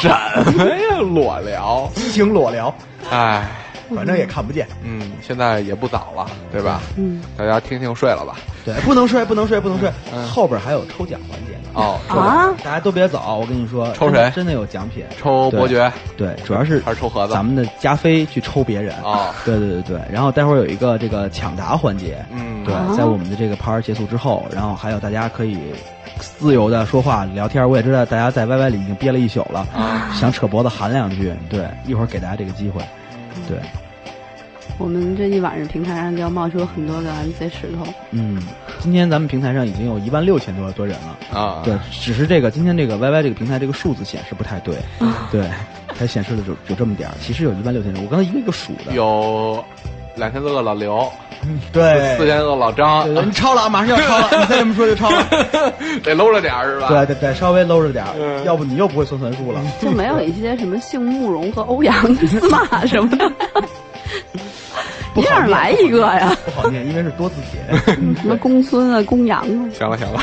Speaker 2: 什么呀，裸聊？
Speaker 1: 激情裸聊，
Speaker 2: 哎，
Speaker 1: 反正也看不见。
Speaker 2: 嗯，现在也不早了，对吧？
Speaker 3: 嗯，
Speaker 2: 大家听听睡了吧。
Speaker 1: 对，不能睡，不能睡，不能睡。
Speaker 2: 嗯
Speaker 1: 后边还有抽奖环节呢。
Speaker 2: 哦，
Speaker 3: 啊，
Speaker 1: 大家都别走，我跟你说，
Speaker 2: 抽谁
Speaker 1: 真的有奖品。
Speaker 2: 抽伯爵
Speaker 1: 对，主要是
Speaker 2: 还是抽盒子？
Speaker 1: 咱们的加菲去抽别人。
Speaker 2: 哦，
Speaker 1: 对对对对，然后待会儿有一个这个抢答环节。
Speaker 2: 嗯，
Speaker 1: 对
Speaker 3: 哦，
Speaker 1: 在我们的这个趴儿结束之后，然后还有大家可以自由的说话聊天。我也知道大家在 YY 里已经憋了一宿了，
Speaker 2: 啊
Speaker 1: 想扯脖子喊两句。对，一会儿给大家这个机会。对，
Speaker 3: 我们这一晚上平台上就要冒出很多个 MC 石头，
Speaker 1: 嗯，今天咱们平台上已经有一万六千多多人了。
Speaker 2: 啊，
Speaker 1: 对，只是这个今天这个 YY 这个平台这个数字显示不太对，啊。对，它显示的就就这么点儿，其实有一万六千人，我刚才一个一个数的。
Speaker 2: 有两千多个老刘，
Speaker 1: 对
Speaker 2: 四千多个老张，
Speaker 1: 对，你超了啊，马上要超了，你再这么说就超了。
Speaker 2: 得搂着点儿是吧？
Speaker 1: 对对对，稍微搂着点儿，
Speaker 2: 嗯
Speaker 1: 要不你又不会算算数了。
Speaker 3: 就没有一些什么姓慕容和欧阳的司马 什么的，一样来一个呀，
Speaker 1: 不好念，因为是多字帖。
Speaker 3: 什么公孙啊、公羊啊，
Speaker 2: 行了行了，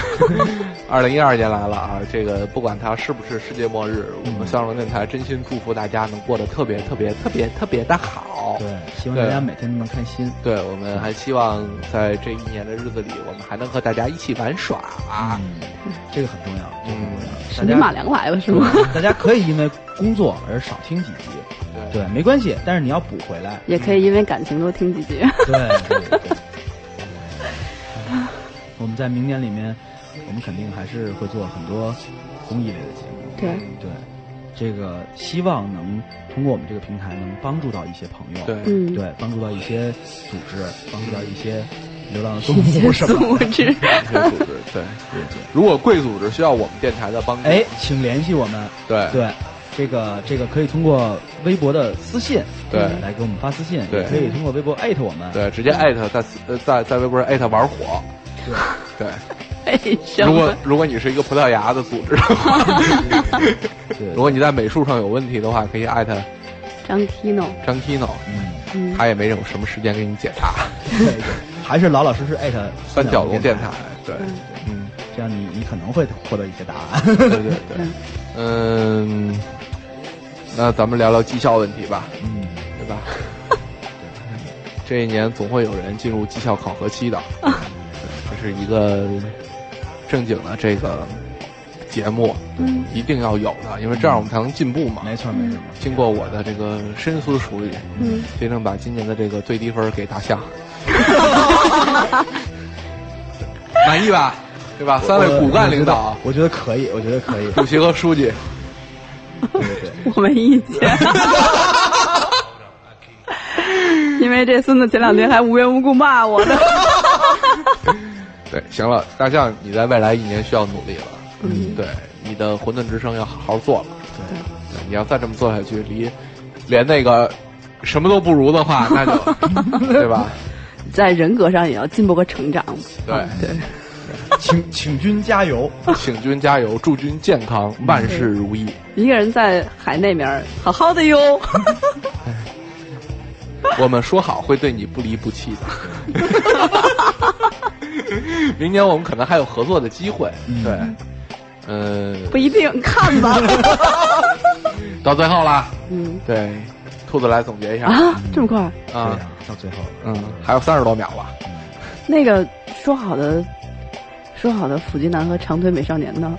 Speaker 2: 二零一二年来了啊！这个不管它是不是世界末日，我们相声电台真心祝福大家能过得特别特别特别特别的好。
Speaker 1: 对，希望大家每天都能开心。
Speaker 2: 对，我们还希望在这一年的日子里，我们还能和大家一起玩耍。
Speaker 1: 嗯，这个很重要，这个很重要。
Speaker 3: 是你马良来了是吗？
Speaker 1: 大家可以因为工作而少听几集，
Speaker 2: 对
Speaker 1: 对，没关系，但是你要补回来。
Speaker 3: 也可以因为感情多听几集。
Speaker 1: 对对对对。我们在明年里面，我们肯定还是会做很多公益类的节目。
Speaker 3: 对
Speaker 1: 对，这个希望能通过我们这个平台能帮助到一些朋友，
Speaker 2: 对。
Speaker 3: 嗯，
Speaker 1: 对，帮助到一些组织，帮助到一些流浪动物 什么。的。
Speaker 3: 组织，
Speaker 2: 这个组织对，如果贵组织需要我们电台的帮助，
Speaker 1: 哎，请联系我们。
Speaker 2: 对。
Speaker 1: 对，这个这个可以通过微博的私信，
Speaker 2: 对。
Speaker 1: 来给我们发私信，
Speaker 2: 对。
Speaker 1: 也可以通过微博艾特我们。
Speaker 2: 对，直接艾特在呃在在微博上艾特玩火，
Speaker 1: 对。
Speaker 2: 对。
Speaker 3: 为什
Speaker 2: 如果？如果你是一个葡萄牙的组织的话，如果你在美术上有问题的话，可以艾特
Speaker 3: 张 Kino，
Speaker 2: 张 Kino，
Speaker 1: 嗯，
Speaker 3: 嗯，
Speaker 2: 他也没有什么时间给你解答。
Speaker 1: 对对，还是老老实实艾特
Speaker 2: 三角龙电台，对，
Speaker 3: 嗯
Speaker 2: 嗯，
Speaker 1: 这样你你可能会获得一些答案。
Speaker 2: 对对对，嗯，那咱们聊聊绩效问题吧，
Speaker 1: 嗯，
Speaker 2: 对吧？这一年总会有人进入绩效考核期的，这是一个正经的这个节目，
Speaker 3: 嗯
Speaker 2: 一定要有的，因为这样我们才能进步嘛。
Speaker 1: 没错没错。
Speaker 2: 经过我的这个深思熟虑，
Speaker 3: 嗯，
Speaker 2: 决定把今年的这个最低分给大象，满意吧？对吧？三位骨干领导，
Speaker 1: 我觉得可以，我觉得可以。
Speaker 2: 主席和书记，
Speaker 1: 对对对，
Speaker 3: 我没意见。因为这孙子前两天还无缘无故骂我呢。
Speaker 2: 对，行了，大象，你在未来一年需要努力了。
Speaker 3: 嗯，
Speaker 2: 对，你的混沌之声要好好做了。
Speaker 1: 对
Speaker 2: 对你要再这么做下去，离连那个什么都不如的话，那就 对吧？
Speaker 3: 在人格上也要进步和成长。
Speaker 2: 对，
Speaker 3: 对，
Speaker 1: 请请君加油。
Speaker 2: 请君加油，祝君健康，万事如意。
Speaker 3: 一个人在海那边好好的哟。
Speaker 2: 我们说好会对你不离不弃的。明年我们可能还有合作的机会。
Speaker 1: 嗯
Speaker 2: 对，嗯、
Speaker 3: 不一定，看吧。
Speaker 2: 到最后了，
Speaker 3: 嗯
Speaker 2: 对，兔子来总结一下
Speaker 3: 啊，这么快？
Speaker 2: 啊
Speaker 1: 到最后了。
Speaker 2: 嗯，还有三十多秒吧。
Speaker 3: 那个说好的，说好的腹肌男和长腿美少年呢？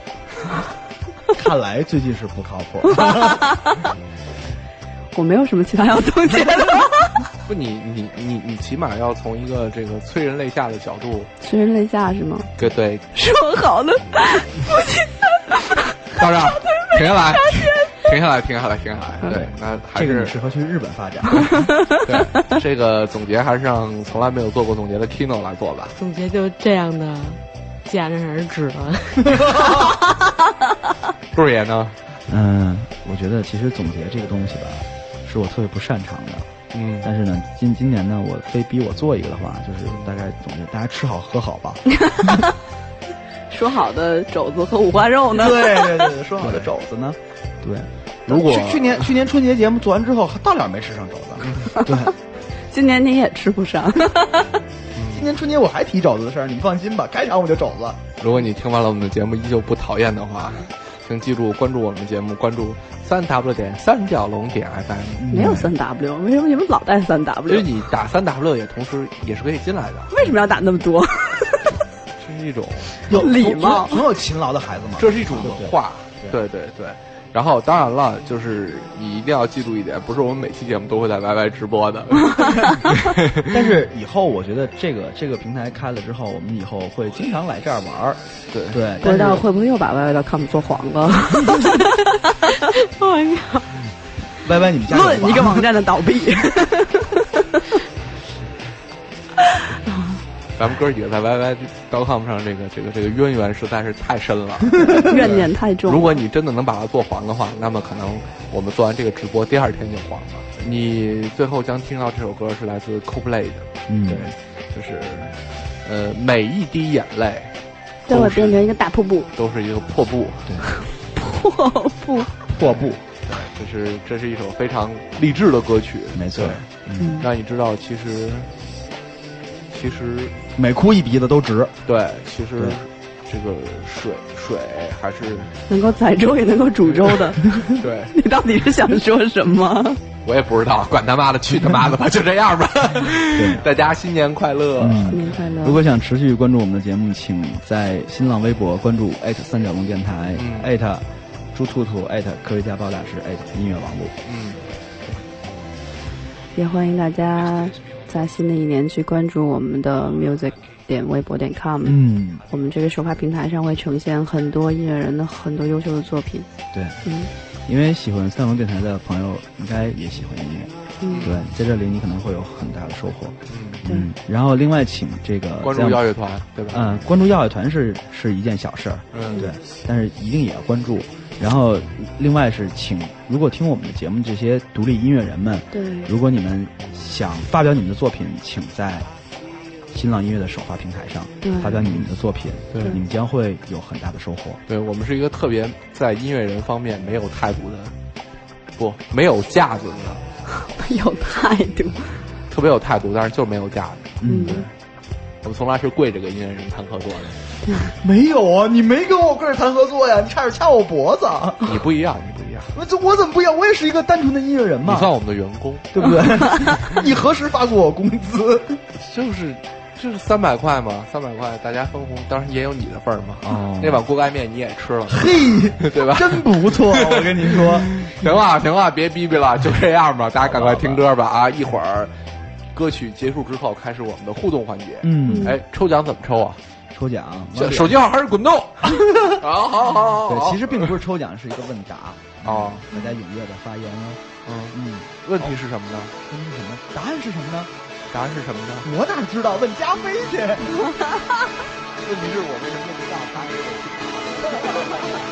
Speaker 1: 看来最近是不靠谱。
Speaker 3: 我没有什么其他要总结的。
Speaker 2: 不，你你你你起码要从一个这个催人泪下的角度，
Speaker 3: 催人泪下是吗？
Speaker 2: 对对，
Speaker 3: 说好的，
Speaker 2: 到这儿停下来，停下来，停下来，停下来。对，那还
Speaker 1: 这个
Speaker 2: 是
Speaker 1: 适合去日本发展。
Speaker 2: 对这个总结还是让从来没有做过总结的 Kino 来做吧。
Speaker 5: 总结就这样的，戛然而止了。
Speaker 2: 杜儿爷呢？
Speaker 1: 嗯，我觉得其实总结这个东西吧，是我特别不擅长的。
Speaker 2: 嗯，
Speaker 1: 但是呢，今今年呢，我非逼我做一个的话，就是大概总结，大家吃好喝好吧。
Speaker 3: 说好的肘子和五花肉呢？
Speaker 1: 对对对对，说好的肘子呢？对，
Speaker 2: 如果
Speaker 1: 去去年去年春节节目做完之后，到点没吃上肘子。对，
Speaker 3: 今年你也吃不上。
Speaker 1: 今年春节我还提肘子的事儿，你放心吧，开场我就肘子。
Speaker 2: 如果你听完了我们的节目依旧不讨厌的话，请记住关注我们的节目，关注三 w 点三角龙点 FM。
Speaker 3: 没有三 W，为什么你们老带三
Speaker 2: 其实
Speaker 3: W？
Speaker 2: 你打三 w 也同时也是可以进来的，
Speaker 3: 为什么要打那么多？
Speaker 2: 这是一种
Speaker 1: 有
Speaker 3: 礼貌
Speaker 1: 很有勤劳的孩子嘛。
Speaker 2: 这是一种文化，对对对。然后当然了，就是你一定要记住一点，不是我们每期节目都会在 YY 直播的。
Speaker 1: 但是以后我觉得这个这个平台开了之后，我们以后会经常来这儿玩儿。
Speaker 2: 对
Speaker 1: 对，
Speaker 3: 不知道会不会又把 YY.com 做黄了？我靠
Speaker 1: ！Y Y 你们家
Speaker 3: 论一个网站的倒闭。
Speaker 2: 咱们哥几个在 YY .com 上这个这个这个渊源实在是太深了。
Speaker 3: 怨念太重。
Speaker 2: 如果你真的能把它做黄的话，那么可能我们做完这个直播第二天就黄了。你最后将听到这首歌是来自 Coldplay 的，
Speaker 1: 嗯
Speaker 2: 对，就是呃每一滴眼泪
Speaker 3: 都会变成一个大瀑布。
Speaker 2: 都是一个破布，
Speaker 3: 对，破布。
Speaker 1: 破布，
Speaker 2: 对，这是这是一首非常励志的歌曲，
Speaker 1: 没错，
Speaker 3: 嗯，
Speaker 2: 让你知道其实其实
Speaker 1: 每哭一鼻子都值。
Speaker 2: 对，其实这个水水还是
Speaker 3: 能够载舟也能够煮粥的，
Speaker 2: 对
Speaker 3: 你到底是想说什么？
Speaker 2: 我也不知道，管他妈的，去他妈的吧，就这样吧。大家新年快乐！
Speaker 1: 嗯
Speaker 3: 新年快乐！
Speaker 1: 如果想持续关注我们的节目，请在新浪微博关注艾特三角龙电台，
Speaker 2: 嗯
Speaker 1: 艾特猪兔兔，艾特科学家爆炸师，艾特音乐网络。
Speaker 2: 嗯，
Speaker 3: 也欢迎大家在新的一年去关注我们的 music 点微博点 com。
Speaker 1: 嗯，
Speaker 3: 我们这个首发平台上会呈现很多音乐人的很多优秀的作品。
Speaker 1: 对，
Speaker 3: 嗯
Speaker 1: 因为喜欢三角龙电台的朋友，应该也喜欢音乐。
Speaker 3: 嗯，
Speaker 1: 对，在这里你可能会有很大的收获。
Speaker 2: 嗯，
Speaker 1: 嗯，然后另外请这个
Speaker 2: 关注耀乐团，对吧？
Speaker 1: 嗯，关注耀乐团是是一件小事儿，
Speaker 2: 嗯，
Speaker 1: 对，但是一定也要关注。然后，另外是请，如果听我们的节目这些独立音乐人们，
Speaker 3: 对，
Speaker 1: 如果你们想发表你们的作品，请在新浪音乐的首发平台上
Speaker 3: 对
Speaker 1: 发表你们的作品，
Speaker 2: 对
Speaker 1: 你们将会有很大的收获。
Speaker 2: 对我们是一个特别在音乐人方面没有态度的，不没有架子的，
Speaker 3: 有态度。
Speaker 2: 特别有态度，但是就是没有架子。
Speaker 3: 嗯，
Speaker 2: 我们从来是跪着给音乐人谈合作的。
Speaker 1: 没有啊，你没跟我跪着谈合作呀，你差点掐我脖子。
Speaker 2: 你不一样，你不一样，
Speaker 1: 我这我怎么不一样？我也是一个单纯的音乐人嘛，
Speaker 2: 你算我们的员工，
Speaker 1: 对不对？你何时发过我工资？
Speaker 2: 就是就是三百块嘛，三百块大家分红，当然也有你的份儿嘛。
Speaker 1: 哦
Speaker 2: 那碗锅盖面你也吃了，
Speaker 1: 嘿，
Speaker 2: 对吧？
Speaker 1: 真不错，我跟你说。
Speaker 2: 行了行了，别逼逼了，就这样吧，大家赶快听歌吧啊！一会儿歌曲结束之后，开始我们的互动环节。
Speaker 1: 嗯，
Speaker 2: 哎，抽奖怎么抽啊？
Speaker 1: 抽奖，
Speaker 2: 手机号还是滚动？好好好好
Speaker 1: 对，其实并不是抽奖，是一个问答。
Speaker 2: 哦，
Speaker 1: 大家踊跃的发言哦。
Speaker 2: 嗯，
Speaker 1: 嗯，
Speaker 2: 问题是什么呢？
Speaker 1: 问题是什么？答案是什么呢？
Speaker 2: 答案是什么呢？
Speaker 1: 我哪知道？问加菲去。
Speaker 2: 问题是我为什么不知道答案？